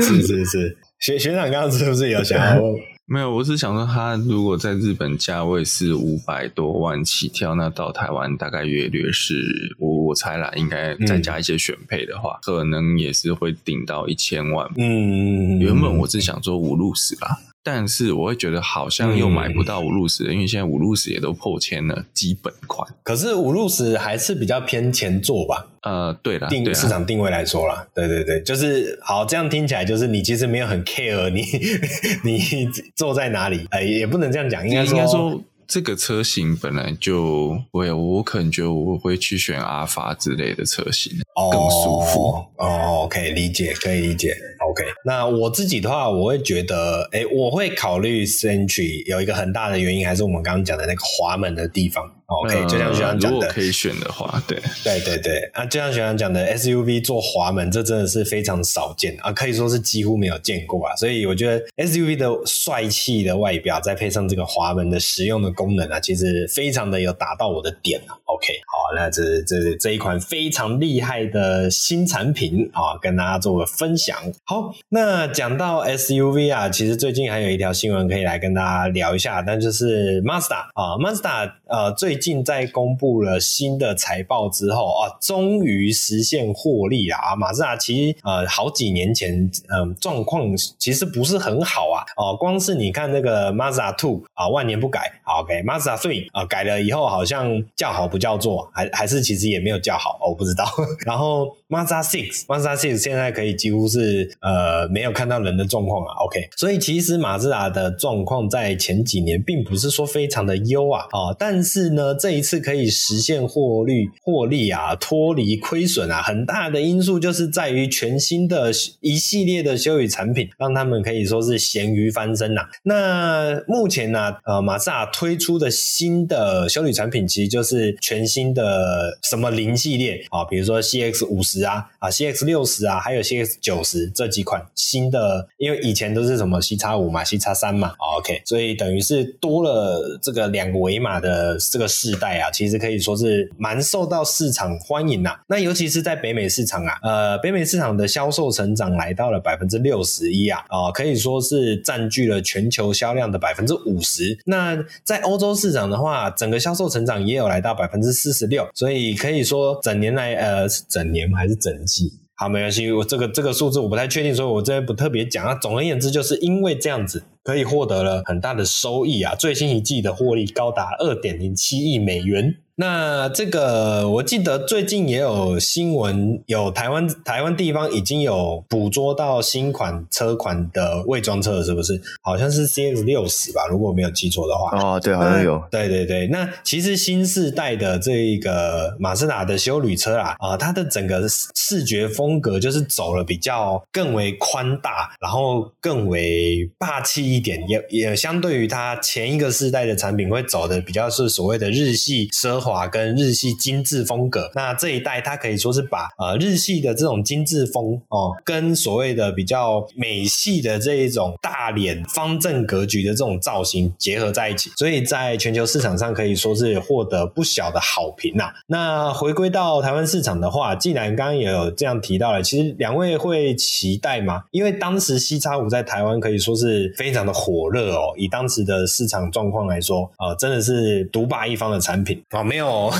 是是是。学学长刚刚是不是有想要？没有，我是想说，他如果在日本价位是五百多万起跳，那到台湾大概约略是，我我猜啦，应该再加一些选配的话，嗯、可能也是会顶到一千万。嗯，原本我是想说五路十啦。但是我会觉得好像又买不到五路斯，嗯、因为现在五路斯也都破千了，基本款。可是五路斯还是比较偏前座吧？呃，对了，定市场定位来说啦，对对对，就是好，这样听起来就是你其实没有很 care 你 你坐在哪里，哎，也不能这样讲，应该说。应该说这个车型本来就，我我可能觉得我会去选阿尔法之类的车型，哦、更舒服。哦，OK，理解，可以理解。OK，那我自己的话，我会觉得，哎，我会考虑 Century，有一个很大的原因，还是我们刚刚讲的那个滑门的地方。OK，就像学长讲的，如果可以选的话，对，对对对，啊，就像学长讲的，SUV 做滑门，这真的是非常少见啊，可以说是几乎没有见过啊。所以我觉得 SUV 的帅气的外表，再配上这个滑门的实用的功能啊，其实非常的有打到我的点啊。OK，好，那这这这一款非常厉害的新产品啊，跟大家做个分享。好，那讲到 SUV 啊，其实最近还有一条新闻可以来跟大家聊一下，但就是 Mazda 啊，Mazda 呃最近在公布了新的财报之后啊，终于实现获利了啊！马自达其实呃好几年前嗯状况其实不是很好啊哦，光是你看那个 Mazda Two 啊万年不改，OK，Mazda Three 啊改了以后好像叫好不叫座，还还是其实也没有叫好，我不知道。然后 Mazda Six，Mazda Six 现在可以几乎是呃没有看到人的状况啊，OK，所以其实马自达的状况在前几年并不是说非常的优啊哦，但是呢。这一次可以实现获利获利啊，脱离亏损啊，很大的因素就是在于全新的一系列的修理产品，让他们可以说是咸鱼翻身呐、那目前呢、呃，马自达推出的新的修理产品，其实就是全新的什么零系列啊，比如说 CX 五十啊，啊 CX 六十啊，还有 CX 九十这几款新的，因为以前都是什么 C 叉五嘛，C 叉三嘛，OK，所以等于是多了这个两个维码的这个。世代啊，其实可以说是蛮受到市场欢迎呐、啊。那尤其是在北美市场啊，呃，北美市场的销售成长来到了百分之六十一啊，啊、呃，可以说是占据了全球销量的百分之五十。那在欧洲市场的话，整个销售成长也有来到百分之四十六。所以可以说整年来，呃，是整年还是整季？好，没关系，我这个这个数字我不太确定，所以我这边不特别讲啊。总而言之，就是因为这样子。可以获得了很大的收益啊！最新一季的获利高达二点零七亿美元。那这个我记得最近也有新闻，有台湾台湾地方已经有捕捉到新款车款的未装车，是不是？好像是 CX 六十吧，如果我没有记错的话。哦，对，好像有。对对对，那其实新世代的这个马自达的休旅车啊，啊，它的整个视觉风格就是走了比较更为宽大，然后更为霸气。一点也也相对于它前一个世代的产品会走的比较是所谓的日系奢华华跟日系精致风格。那这一代它可以说是把呃日系的这种精致风哦，跟所谓的比较美系的这一种大脸方正格局的这种造型结合在一起，所以在全球市场上可以说是获得不小的好评呐、那回归到台湾市场的话，既然刚刚也有这样提到了，其实两位会期待吗？因为当时 C 叉五在台湾可以说是非常的火热哦，以当时的市场状况来说，呃，真的是独霸一方的产品啊、没有，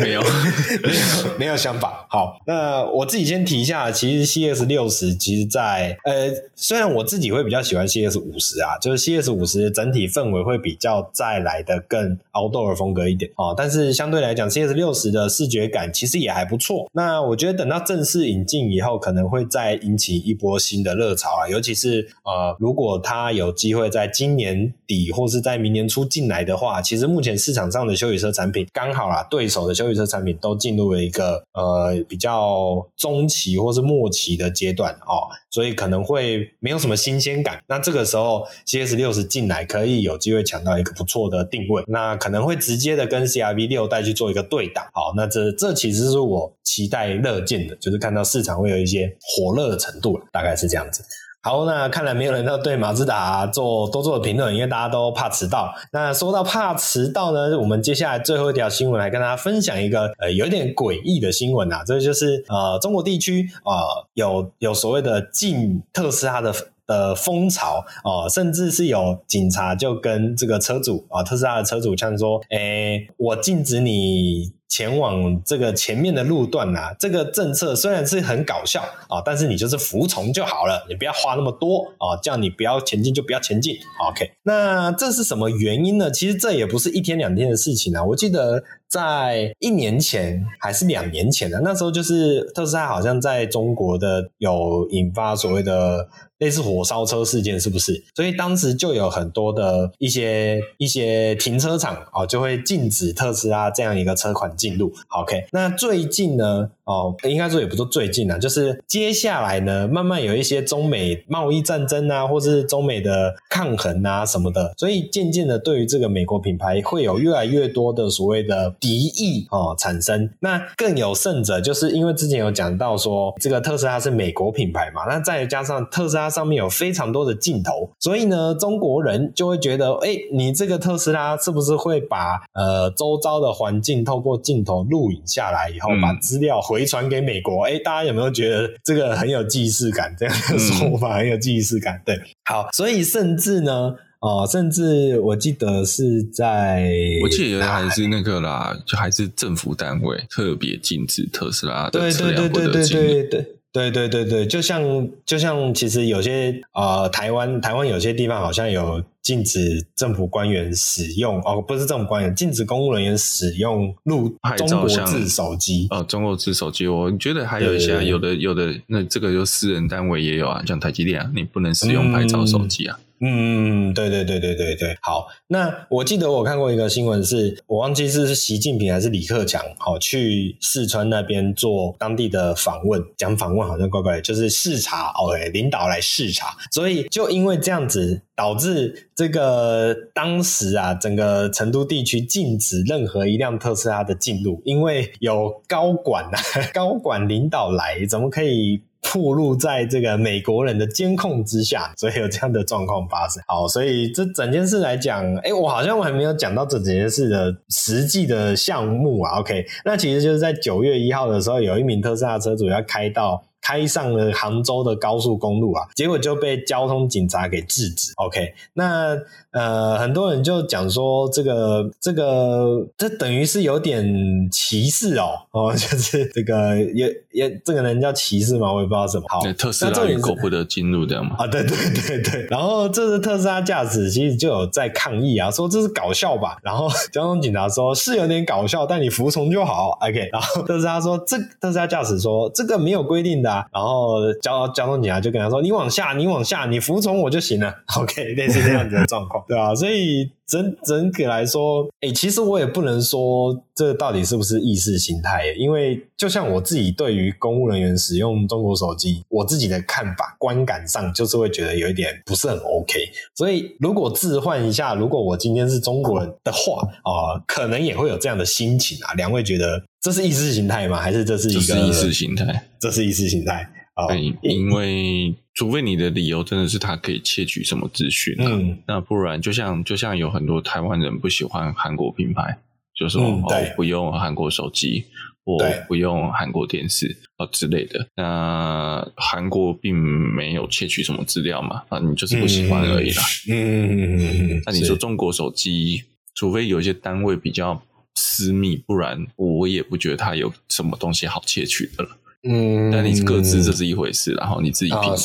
没有，没有，没有想法。好，那我自己先提一下，其实 CS 六十，其实在呃，虽然我自己会比较喜欢 CS 五十啊，就是 CS 五十整体氛围会比较再来的更 outdoor 风格一点哦，但是相对来讲，CS 六十的视觉感其实也还不错。那我觉得等到正式引进以后，可能会再引起一波新的热潮啊，尤其是呃，如果它有机会在今年底或是在明年初进来的话，其实目前市场上的休旅车产品刚刚好啦，对手的休旅车产品都进入了一个呃比较中期或是末期的阶段哦，所以可能会没有什么新鲜感。那这个时候 CS 六十进来，可以有机会抢到一个不错的定位，那可能会直接的跟 CRV 六代去做一个对打。好，那这这其实是我期待乐见的，就是看到市场会有一些火热的程度了，大概是这样子。好，那看来没有人要对马自达做多做的评论，因为大家都怕迟到。那说到怕迟到呢，我们接下来最后一条新闻来跟大家分享一个呃有点诡异的新闻啊，这就是呃中国地区啊、有有所谓的禁特斯拉的的风潮哦、甚至是有警察就跟这个车主啊、特斯拉的车主呛说，诶，我禁止你。前往这个前面的路段啊，这个政策虽然是很搞笑啊，但是你就是服从就好了，你不要花那么多啊，叫你不要前进就不要前进。OK，那这是什么原因呢？其实这也不是一天两天的事情啊，我记得在一年前还是两年前的、啊、那时候，就是特斯拉好像在中国的有引发所谓的。类似火烧车事件是不是？所以当时就有很多的一些一些停车场哦，就会禁止特斯拉这样一个车款进入。OK，那最近呢？哦，应该说也不是最近啊，就是接下来呢，慢慢有一些中美贸易战争啊，或是中美的抗衡啊什么的，所以渐渐的，对于这个美国品牌会有越来越多的所谓的敌意哦产生。那更有甚者，就是因为之前有讲到说，这个特斯拉是美国品牌嘛，那再加上特斯拉上面有非常多的镜头，所以呢，中国人就会觉得，哎，你这个特斯拉是不是会把呃周遭的环境透过镜头录影下来以后，把资料回传给美国，哎，大家有没有觉得这个很有既视感？这样的说法很有既视感。对，好，所以甚至呢，哦，甚至我记得是在，我记得还是那个啦，就还是政府单位特别禁止特斯拉的车辆不得进入。对对对对，就像就像其实有些呃，台湾台湾有些地方好像有禁止政府官员使用哦，不是政府官员，禁止公务人员使用录中国制手机哦，中国制手机，我觉得还有一些有的有的，那这个就私人单位也有啊，像台积电啊，你不能使用拍照手机啊。嗯嗯，对对对对对对，好。那我记得我看过一个新闻是，是我忘记是习近平还是李克强，好去四川那边做当地的访问，讲访问好像怪怪的，就是视察，OK，领导来视察，所以就因为这样子，导致这个当时啊，整个成都地区禁止任何一辆特斯拉的进入，因为有高管啊，高管领导来，怎么可以？暴露在这个美国人的监控之下，所以有这样的状况发生。好，所以这整件事来讲，哎，我好像我还没有讲到这整件事的实际的项目啊。OK，那其实就是在九月一号的时候，有一名特斯拉车主要开到。开上了杭州的高速公路啊，结果就被交通警察给制止。OK，那呃，很多人就讲说，这个这个这等于是有点歧视哦，哦，就是这个也也这个人叫歧视吗？我也不知道什么。好，特斯拉与口不得进入这样吗？啊，对 对对对。然后这是特斯拉驾驶其实就有在抗议啊，说这是搞笑吧。然后 交通警察说是有点搞笑，但你服从就好。OK，然后特斯拉说这特斯拉驾驶说这个没有规定的。然后交交通警察就跟他说：“你往下，你往下，你服从我就行了。” OK，类似这样子的状况，对吧？所以整整体来说，哎、欸，其实我也不能说这到底是不是意识形态，因为就像我自己对于公务人员使用中国手机，我自己的看法观感上就是会觉得有一点不是很 OK。所以如果置换一下，如果我今天是中国人的话啊、呃，可能也会有这样的心情啊。两位觉得这是意识形态吗？还是这是一个是意识形态？这是意识形态。哦，因为除非你的理由真的是他可以窃取什么资讯，嗯，那不然就像就像有很多台湾人不喜欢韩国品牌，就说、嗯、哦不用韩国手机，或不用韩国电视啊之类的。那韩国并没有窃取什么资料嘛，啊，你就是不喜欢而已啦。嗯嗯嗯嗯。那你说中国手机，除非有一些单位比较私密，不然我也不觉得它有什么东西好窃取的了。嗯，但你各自这是一回事，然后你自己评估。哦、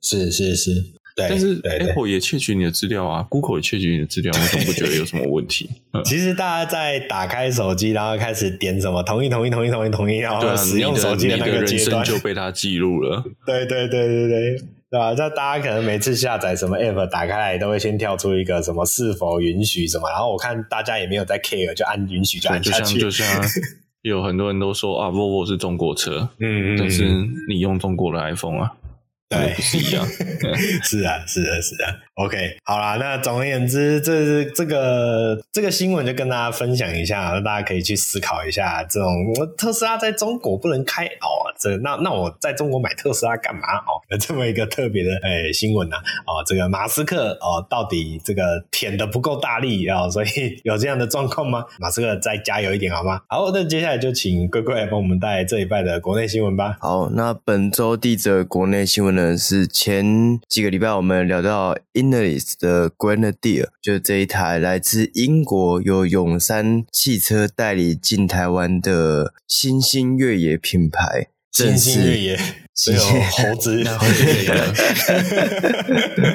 是是是是，对。但是 Apple 也窃取你的资料啊，Google 也窃取你的资料，我怎么不觉得有什么问题？其实大家在打开手机，然后开始点什么同意同意同意同意同意，然后使用手机的那个阶段就被它记录了。对对对对对，对吧？那大家可能每次下载什么 App 打开来，都会先跳出一个什么是否允许什么，然后我看大家也没有在 care，就按允许就按下去。就像就像 有很多人都说啊，Volvo 是中国车，嗯，但是你用中国的 iPhone 啊，对，不 是一样，是啊，是啊，是的。OK，好啦，那总而言之，这是这个这个新闻就跟大家分享一下，大家可以去思考一下，这种特斯拉在中国不能开哦，这那那我在中国买特斯拉干嘛哦？有 这么一个特别的诶、欸、新闻呐、啊，哦，这个马斯克哦，到底这个舔的不够大力啊、哦，所以有这样的状况吗？马斯克再加油一点好吗？好，那接下来就请龟龟来帮我们带来这一拜的国内新闻吧。好，那本周地者国内新闻呢，是前几个礼拜我们聊到。i n n e r i s 的 Grenadier 就这一台来自英国由永山汽车代理进台湾的新兴越野品牌。新兴越野，只有猴子，猴子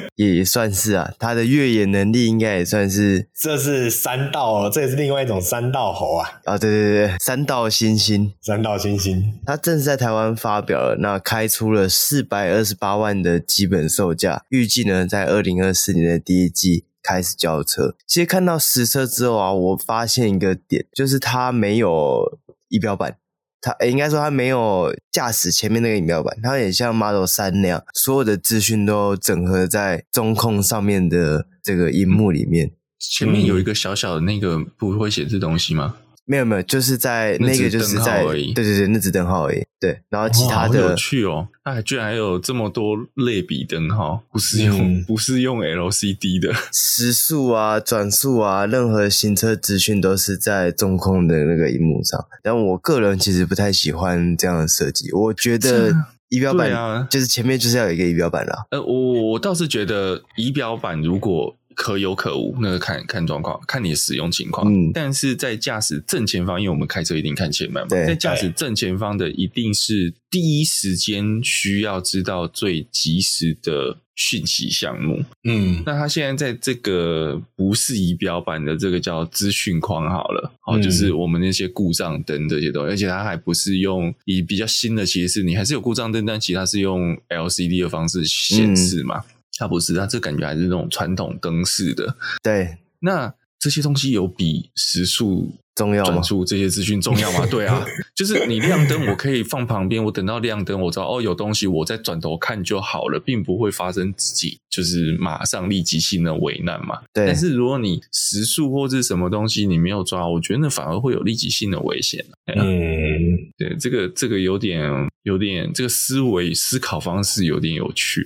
也算是啊。他的越野能力应该也算是。这是三道，这也是另外一种三道猴啊！啊，对对对，三道星星，三道星星，他正式在台湾发表了，那开出了四百二十八万的基本售价，预计呢在二零二四年的第一季开始交车。其实看到实车之后啊，我发现一个点，就是它没有仪表板。它应该说它没有驾驶前面那个仪表板，它也像 Model 三那样，所有的资讯都整合在中控上面的这个荧幕里面。前面有一个小小的那个不会写字东西吗？没有没有，就是在那个就是在对对对，那只灯号而已。对，然后其他的有趣哦，它还居然还有这么多类比灯号，不是用、嗯、不是用 LCD 的 时速啊、转速啊，任何行车资讯都是在中控的那个荧幕上。但我个人其实不太喜欢这样的设计，我觉得仪表板就是前面就是要有一个仪表板啦。呃，我我倒是觉得仪表板如果。可有可无，那个看看状况，看你的使用情况。嗯，但是在驾驶正前方，因为我们开车一定看前面嘛，在驾驶正前方的一定是第一时间需要知道最及时的讯息项目。嗯，那他现在在这个不是仪表板的这个叫资讯框好了，哦、嗯，就是我们那些故障灯这些东西，而且它还不是用以比较新的，其实是你还是有故障灯，但其实它是用 LCD 的方式显示嘛。嗯它不是，它这感觉还是那种传统灯式的。对，那这些东西有比时速重要吗？转速这些资讯重要吗？对啊，就是你亮灯，我可以放旁边，我等到亮灯，我知道哦有东西，我再转头看就好了，并不会发生自己就是马上立即性的危难嘛。对，但是如果你时速或是什么东西你没有抓，我觉得那反而会有立即性的危险。嗯，对，这个这个有点有点这个思维思考方式有点有趣。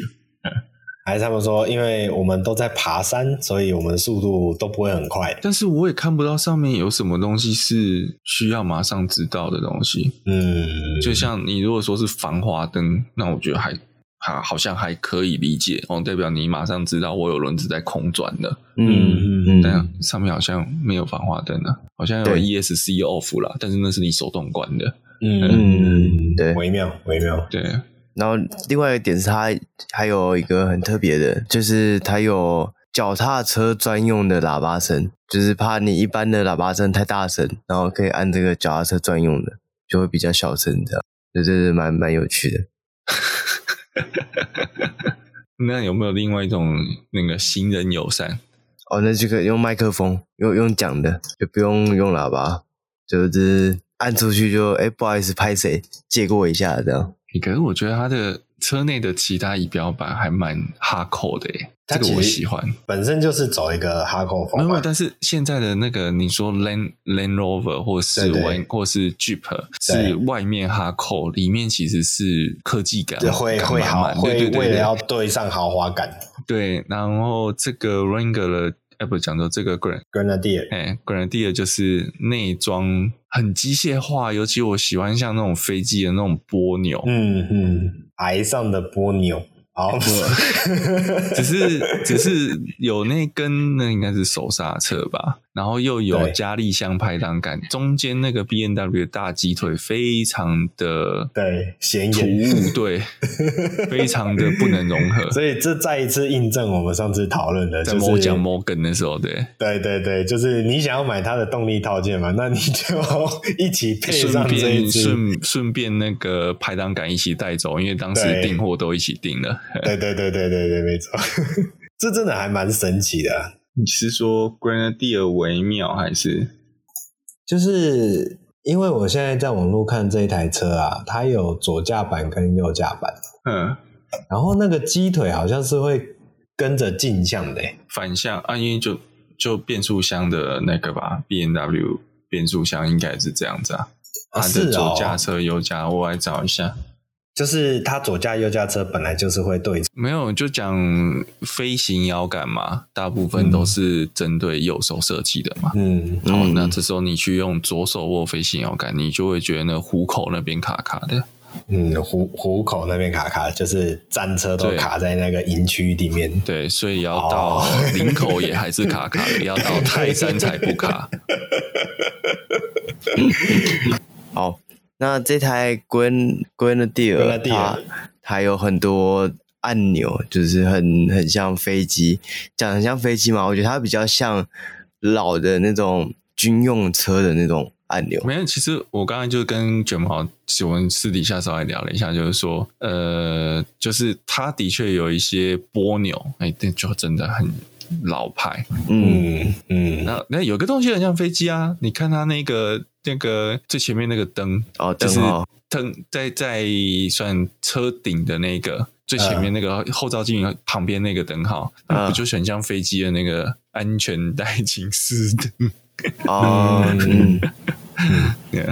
还是他们说，因为我们都在爬山，所以我们速度都不会很快。但是我也看不到上面有什么东西是需要马上知道的东西。嗯，就像你如果说是防滑灯，那我觉得还还好像还可以理解哦，代表你马上知道我有轮子在空转的。嗯嗯嗯，但上面好像没有防滑灯啊，好像有 ESC off 啦，但是那是你手动关的。嗯嗯，对，微妙微妙，对。然后另外一个点是，它还有一个很特别的，就是它有脚踏车专用的喇叭声，就是怕你一般的喇叭声太大声，然后可以按这个脚踏车专用的，就会比较小声，这样，这是蛮蛮有趣的。那有没有另外一种那个行人友善？哦，那就可以用麦克风，用用讲的，就不用用喇叭，就是按出去就哎，不好意思，拍谁借过一下这样。可是我觉得它的车内的其他仪表板还蛮哈扣的诶。这个我喜欢，本身就是走一个哈扣风。没有，但是现在的那个你说 Land Land Rover 或是对或是 Jeep 是外面哈扣，里面其实是科技感，会会好，会为了要对上豪华感。对，然后这个 Wrangler 哎，不讲到这个 Gran Grenadier，哎，Grenadier 就是内装很机械化，尤其我喜欢像那种飞机的那种波钮，嗯嗯，台上的波钮。好，只是只是有那根，那应该是手刹车吧。然后又有加力箱排档杆，中间那个 B N W 大鸡腿非常的对显眼，对，非常的不能融合。所以这再一次印证我们上次讨论的，在摩讲摩根的时候，对，对对对，就是你想要买它的动力套件嘛，那你就 一起配上这一支，顺顺便那个排档杆一起带走，因为当时订货都一起订了。对对对对对对，没错，这真的还蛮神奇的。你是说 Grenadier 微妙还是？就是因为我现在在网络看这一台车啊，它有左驾版跟右驾版，嗯，然后那个鸡腿好像是会跟着镜像的，反向啊，因为就就变速箱的那个吧，B N W 变速箱应该是这样子啊，它的左驾车、右驾，我来找一下。就是它左驾右驾车本来就是会对，没有就讲飞行摇杆嘛，大部分都是针对右手设计的嘛。嗯，好，那这时候你去用左手握飞行摇杆，你就会觉得那虎口那边卡卡的。嗯，虎虎口那边卡卡，就是战车都卡在那个营区里面。对，所以要到林口也还是卡卡的，要到泰山才不卡。好。那这台 Grenadier 它它有很多按钮，就是很很像飞机，讲很像飞机嘛。我觉得它比较像老的那种军用车的那种按钮。没有，其实我刚才就跟卷毛我们私底下稍微聊了一下，就是说，呃，就是它的确有一些波钮，哎，这就真的很老派。嗯嗯，那那有个东西很像飞机啊，你看它那个。那个最前面那个灯哦，就是灯在在算车顶的那个最前面那个后照镜旁边那个灯号，不就很像飞机的那个安全带警示灯？哦，嗯，对。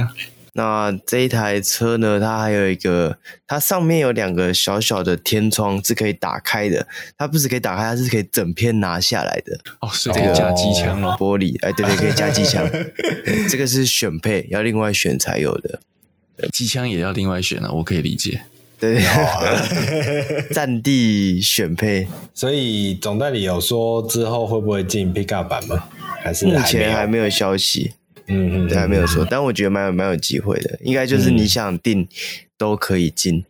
那这一台车呢，它还有一个，它上面有两个小小的天窗是可以打开的。它不是可以打开，它是可以整片拿下来的。哦，是这个加机枪哦，玻璃，哎，对对，可以加机枪。这个是选配，要另外选才有的。机枪也要另外选啊，我可以理解。对，战地选配。所以总代理有说之后会不会进 Pickup 版吗？还是目前还没有消息。嗯嗯，对，还没有说，但我觉得蛮有蛮有机会的，应该就是你想订都可以进，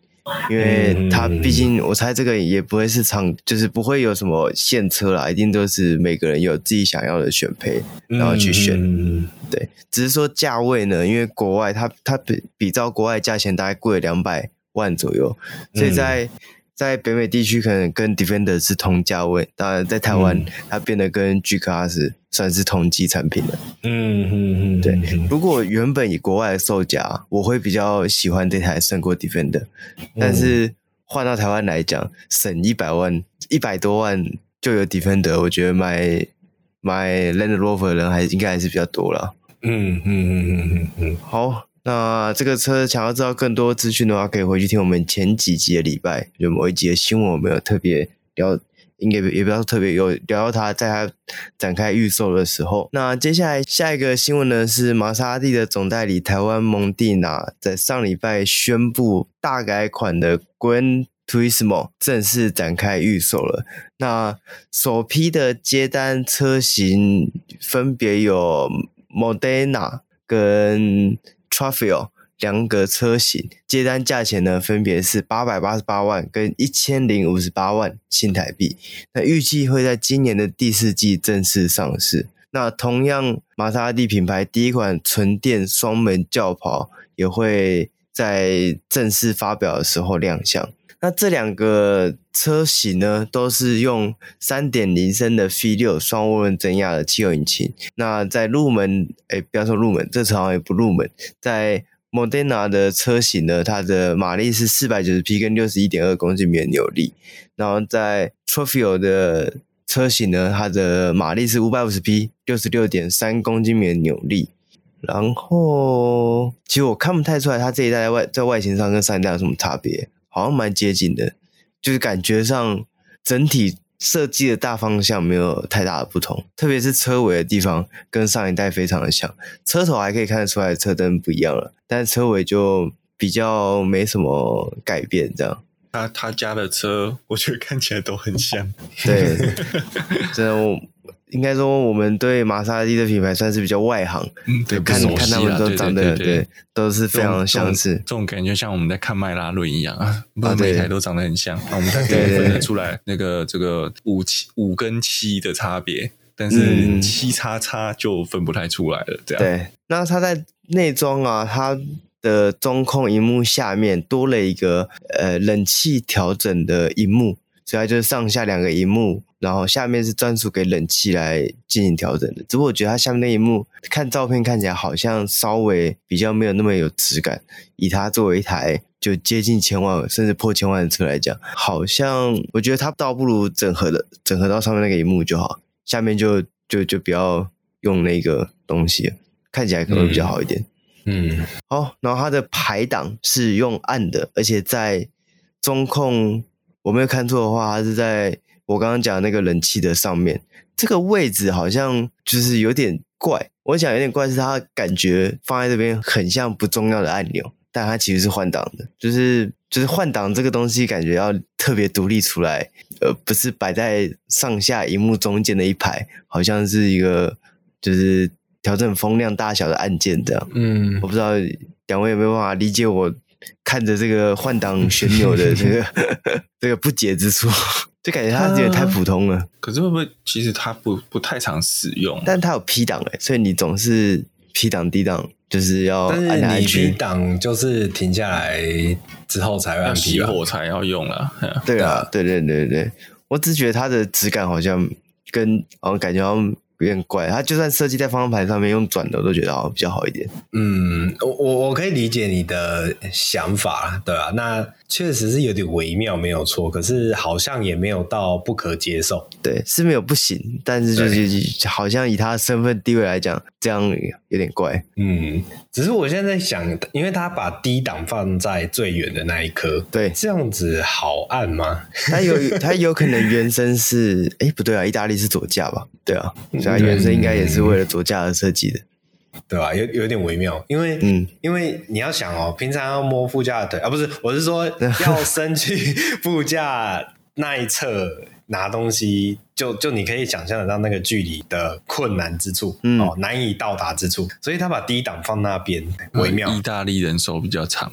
因为它毕竟我猜这个也不会是长，就是不会有什么现车啦，一定都是每个人有自己想要的选配，然后去选。嗯，对，只是说价位呢，因为国外它它比比照国外价钱大概贵了两百万左右，所以在。在北美地区可能跟 Defender 是同价位，当然在台湾它变得跟 G Class 算是同级产品了。嗯嗯嗯，对。如果原本以国外的售价，我会比较喜欢这台胜过 Defender，但是换到台湾来讲，省一百万一百多万就有 Defender，我觉得买买 Land Rover 的人还应该还是比较多了。嗯嗯嗯嗯嗯嗯，好。那这个车想要知道更多资讯的话，可以回去听我们前几集的礼拜，有某一集的新闻我们有特别聊，应该也不要特别有聊到它，在它展开预售的时候。那接下来下一个新闻呢，是玛莎拉蒂的总代理台湾蒙蒂娜在上礼拜宣布大改款的 Gran Turismo 正式展开预售了。那首批的接单车型分别有 Modena 跟 Traffic 两个车型接单价钱呢，分别是八百八十八万跟一千零五十八万新台币。那预计会在今年的第四季正式上市。那同样，玛莎拉蒂品牌第一款纯电双门轿跑也会在正式发表的时候亮相。那这两个车型呢，都是用三点零升的 V 六双涡轮增压的汽油引擎。那在入门，哎，不要说入门，这车好像也不入门。在 Modena 的车型呢，它的马力是四百九十匹跟六十一点二公斤米的扭力。然后在 Trofeo 的车型呢，它的马力是五百五十匹，六十六点三公斤米的扭力。然后，其实我看不太出来，它这一代外在外形上跟上一代有什么差别，好像蛮接近的，就是感觉上整体设计的大方向没有太大的不同，特别是车尾的地方跟上一代非常的像，车头还可以看得出来车灯不一样了，但是车尾就比较没什么改变，这样。他他家的车，我觉得看起来都很像，对，真的。应该说，我们对玛莎拉蒂的品牌算是比较外行，嗯，对，看看他们都长得对，都是非常相似。这种感觉像我们在看迈拉伦一样啊，每台都长得很像，那我们才可以分得出来那个这个五七五跟七的差别，但是七叉叉就分不太出来了。这样，对。那它在内装啊，它的中控荧幕下面多了一个呃冷气调整的荧幕，所以它就是上下两个荧幕。然后下面是专属给冷气来进行调整的，只不过我觉得它下面那一幕看照片看起来好像稍微比较没有那么有质感。以它作为一台就接近千万甚至破千万的车来讲，好像我觉得它倒不如整合的整合到上面那个荧幕就好，下面就就就不要用那个东西，看起来可能会比较好一点。嗯，嗯好，然后它的排档是用按的，而且在中控我没有看错的话，它是在。我刚刚讲的那个冷气的上面，这个位置好像就是有点怪。我想有点怪是它感觉放在这边很像不重要的按钮，但它其实是换挡的。就是就是换挡这个东西感觉要特别独立出来，呃，不是摆在上下荧幕中间的一排，好像是一个就是调整风量大小的按键这样。嗯，我不知道两位有没有办法理解我看着这个换挡旋钮的 这个 这个不解之处。就感觉它有点太普通了，可是会不会其实它不不太常使用？但它有 P 档哎，所以你总是 P 档 D 档，就是要按下去。但是你 P 档就是停下来之后才会按 P 熄火才要用了。对啊，对对对对，我只觉得它的质感好像跟好像感觉好像。有点怪，它就算设计在方向盘上面用转的，我都觉得好比较好一点。嗯，我我我可以理解你的想法，对啊，那确实是有点微妙，没有错。可是好像也没有到不可接受。对，是没有不行，但是就是好像以他的身份地位来讲，这样有点怪。嗯，只是我现在在想，因为他把低档放在最远的那一颗，对，这样子好按吗？他有他有可能原生是，哎，不对啊，意大利是左驾吧？对啊。所以他原生应该也是为了左驾而设计的，对吧？有有点微妙，因为嗯，因为你要想哦，平常要摸副驾的腿啊，不是，我是说要伸去 副驾那一侧拿东西，就就你可以想象得到那个距离的困难之处，嗯、哦，难以到达之处，所以他把低档放那边，微妙。意大利人手比较长。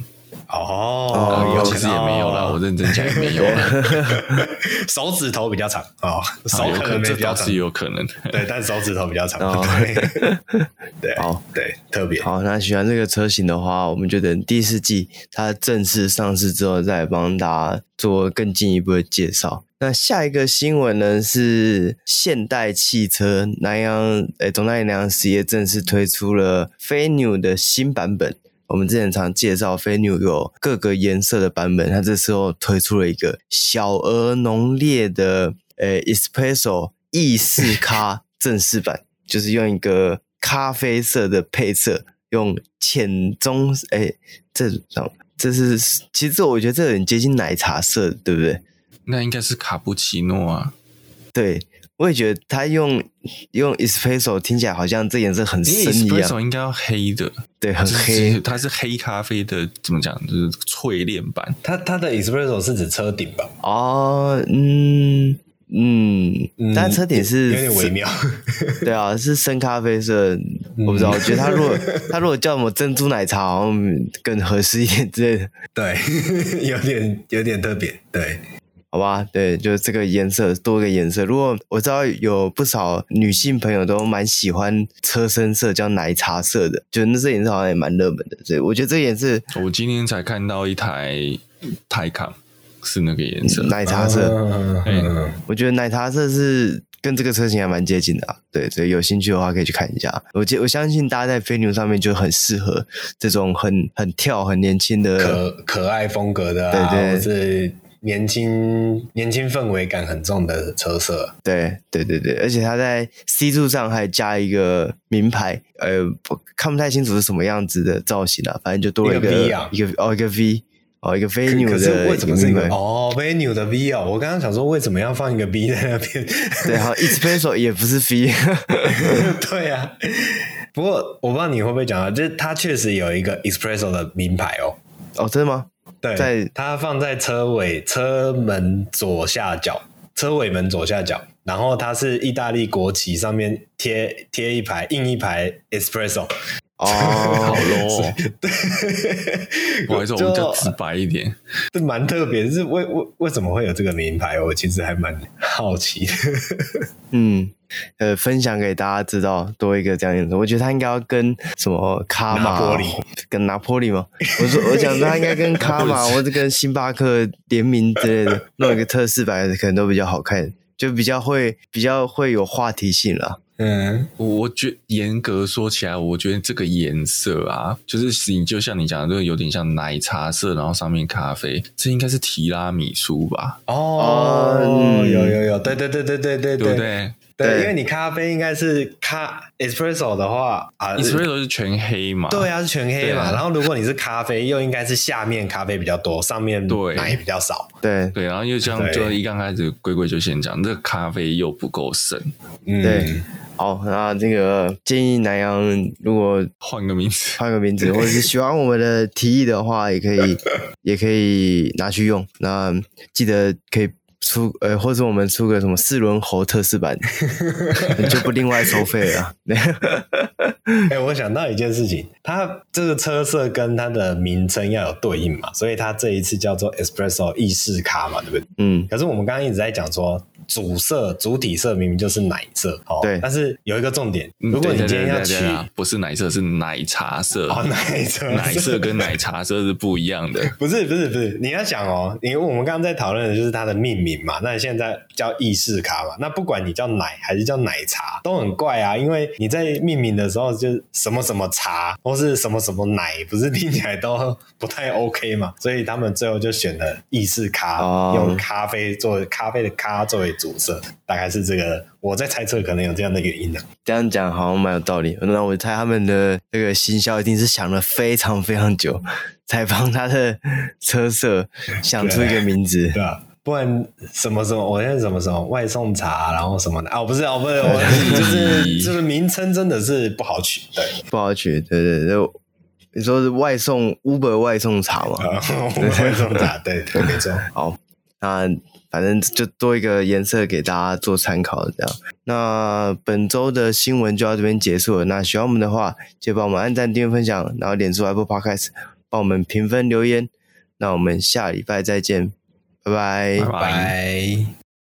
哦，其实也没有了，我认真讲也没有了。手指头比较长哦，手可能没比较长，是有可能。对，但手指头比较长。对，好，对，特别好。那喜欢这个车型的话，我们就等第四季它正式上市之后，再帮大家做更进一步的介绍。那下一个新闻呢，是现代汽车南洋诶，总代南洋实业正式推出了飞牛的新版本。我们之前常介绍飞牛有各个颜色的版本，它这时候推出了一个小而浓烈的呃 Espresso 意式咖正式版，就是用一个咖啡色的配色，用浅棕诶这种这是其实我觉得这很接近奶茶色，对不对？那应该是卡布奇诺啊，对。我也觉得他用用 espresso 听起来好像这颜色很深一样。espresso 应该要黑的，对，很黑。它是黑咖啡的，怎么讲？就是淬炼版。它它的 espresso 是指车顶吧？哦，嗯嗯，但车顶是有点微妙。对啊，是深咖啡色，我不知道。我觉得它如果 它如果叫什么珍珠奶茶，好像更合适一点之类的。对，有点有点特别，对。好吧，对，就是这个颜色，多个颜色。如果我知道有不少女性朋友都蛮喜欢车身色，叫奶茶色的，就那这颜色好像也蛮热门的。所以我觉得这颜色，我今天才看到一台 Taycan，是那个颜色，奶茶色。嗯嗯，我觉得奶茶色是跟这个车型还蛮接近的啊。对，所以有兴趣的话可以去看一下。我我相信大家在飞牛上面就很适合这种很很跳、很年轻的可可爱风格的、啊，对对，是。年轻年轻氛围感很重的车色，对对对对，而且它在 C 柱上还加一个名牌，呃，看不太清楚是什么样子的造型啊，反正就多了一个，一个 V 啊，一个哦一个 V 哦一个飞牛的，可是为什么是一个哦飞牛的 V 哦？我刚刚想说为什么要放一个 V 在那边？对，好，Espresso 也不是 V，对啊。不过我不知道你会不会讲啊，就是它确实有一个 Espresso 的名牌哦。哦，真的吗？对，在它放在车尾车门左下角，车尾门左下角，然后它是意大利国旗，上面贴贴一排印一排 espresso。哦，好 low。对，不好意思，我们就直白一点，这蛮特别，是为为为什么会有这个名牌？我其实还蛮好奇的。嗯。呃，分享给大家知道，多一个这样子，我觉得他应该要跟什么卡玛，跟拿坡里吗？我说，我讲他应该跟卡玛或者跟星巴克联名之类的，弄一个特仕版，可能都比较好看，就比较会比较会有话题性啦。嗯，我觉严格说起来，我觉得这个颜色啊，就是你就像你讲的，这个有点像奶茶色，然后上面咖啡，这应该是提拉米苏吧？哦，嗯、有有有，对对对对对对对，对不对？对，因为你咖啡应该是咖 espresso 的话啊，espresso 是全黑嘛？对啊，是全黑嘛。然后如果你是咖啡，又应该是下面咖啡比较多，上面奶比较少。对对，然后又这样，就一刚开始龟龟就先讲，这个咖啡又不够深。嗯，对。好，那这个建议南阳如果换个名字，换个名字，或者是喜欢我们的提议的话，也可以，也可以拿去用。那记得可以。出呃，或者我们出个什么四轮猴特仕版，就不另外收费了。哎、欸，我想到一件事情，它这个车色跟它的名称要有对应嘛，所以它这一次叫做 Espresso 意式咖嘛，对不对？嗯。可是我们刚刚一直在讲说。主色主体色明明就是奶色，哦，对，但是有一个重点，如果你今天要取，不是奶色，是奶茶色，哦，奶色，奶色跟奶茶色是不一样的，不是，不是，不是，你要想哦，因为我们刚刚在讨论的就是它的命名嘛，那现在叫意式咖嘛，那不管你叫奶还是叫奶茶，都很怪啊，因为你在命名的时候就什么什么茶或是什么什么奶，不是听起来都不太 OK 嘛，所以他们最后就选了意式咖，哦，用咖啡作为咖啡的咖作为。主色大概是这个，我在猜测可能有这样的原因啊。这样讲好像蛮有道理。那我猜他们的这个行销一定是想了非常非常久，才帮他的车色想出一个名字，对吧？不然什么什么，我现在什么什么外送茶，然后什么的啊，不是啊，不是，我 就是就是名称真的是不好取，对，不好取，对对对。你说是外送 Uber 外送茶吗？外送茶，对对，没错。好，那。反正就多一个颜色给大家做参考，这样。那本周的新闻就到这边结束了。那喜欢我们的话，就帮我们按赞、订阅、分享，然后点出 Apple Podcast，帮我们评分留言。那我们下礼拜再见，拜拜，拜拜。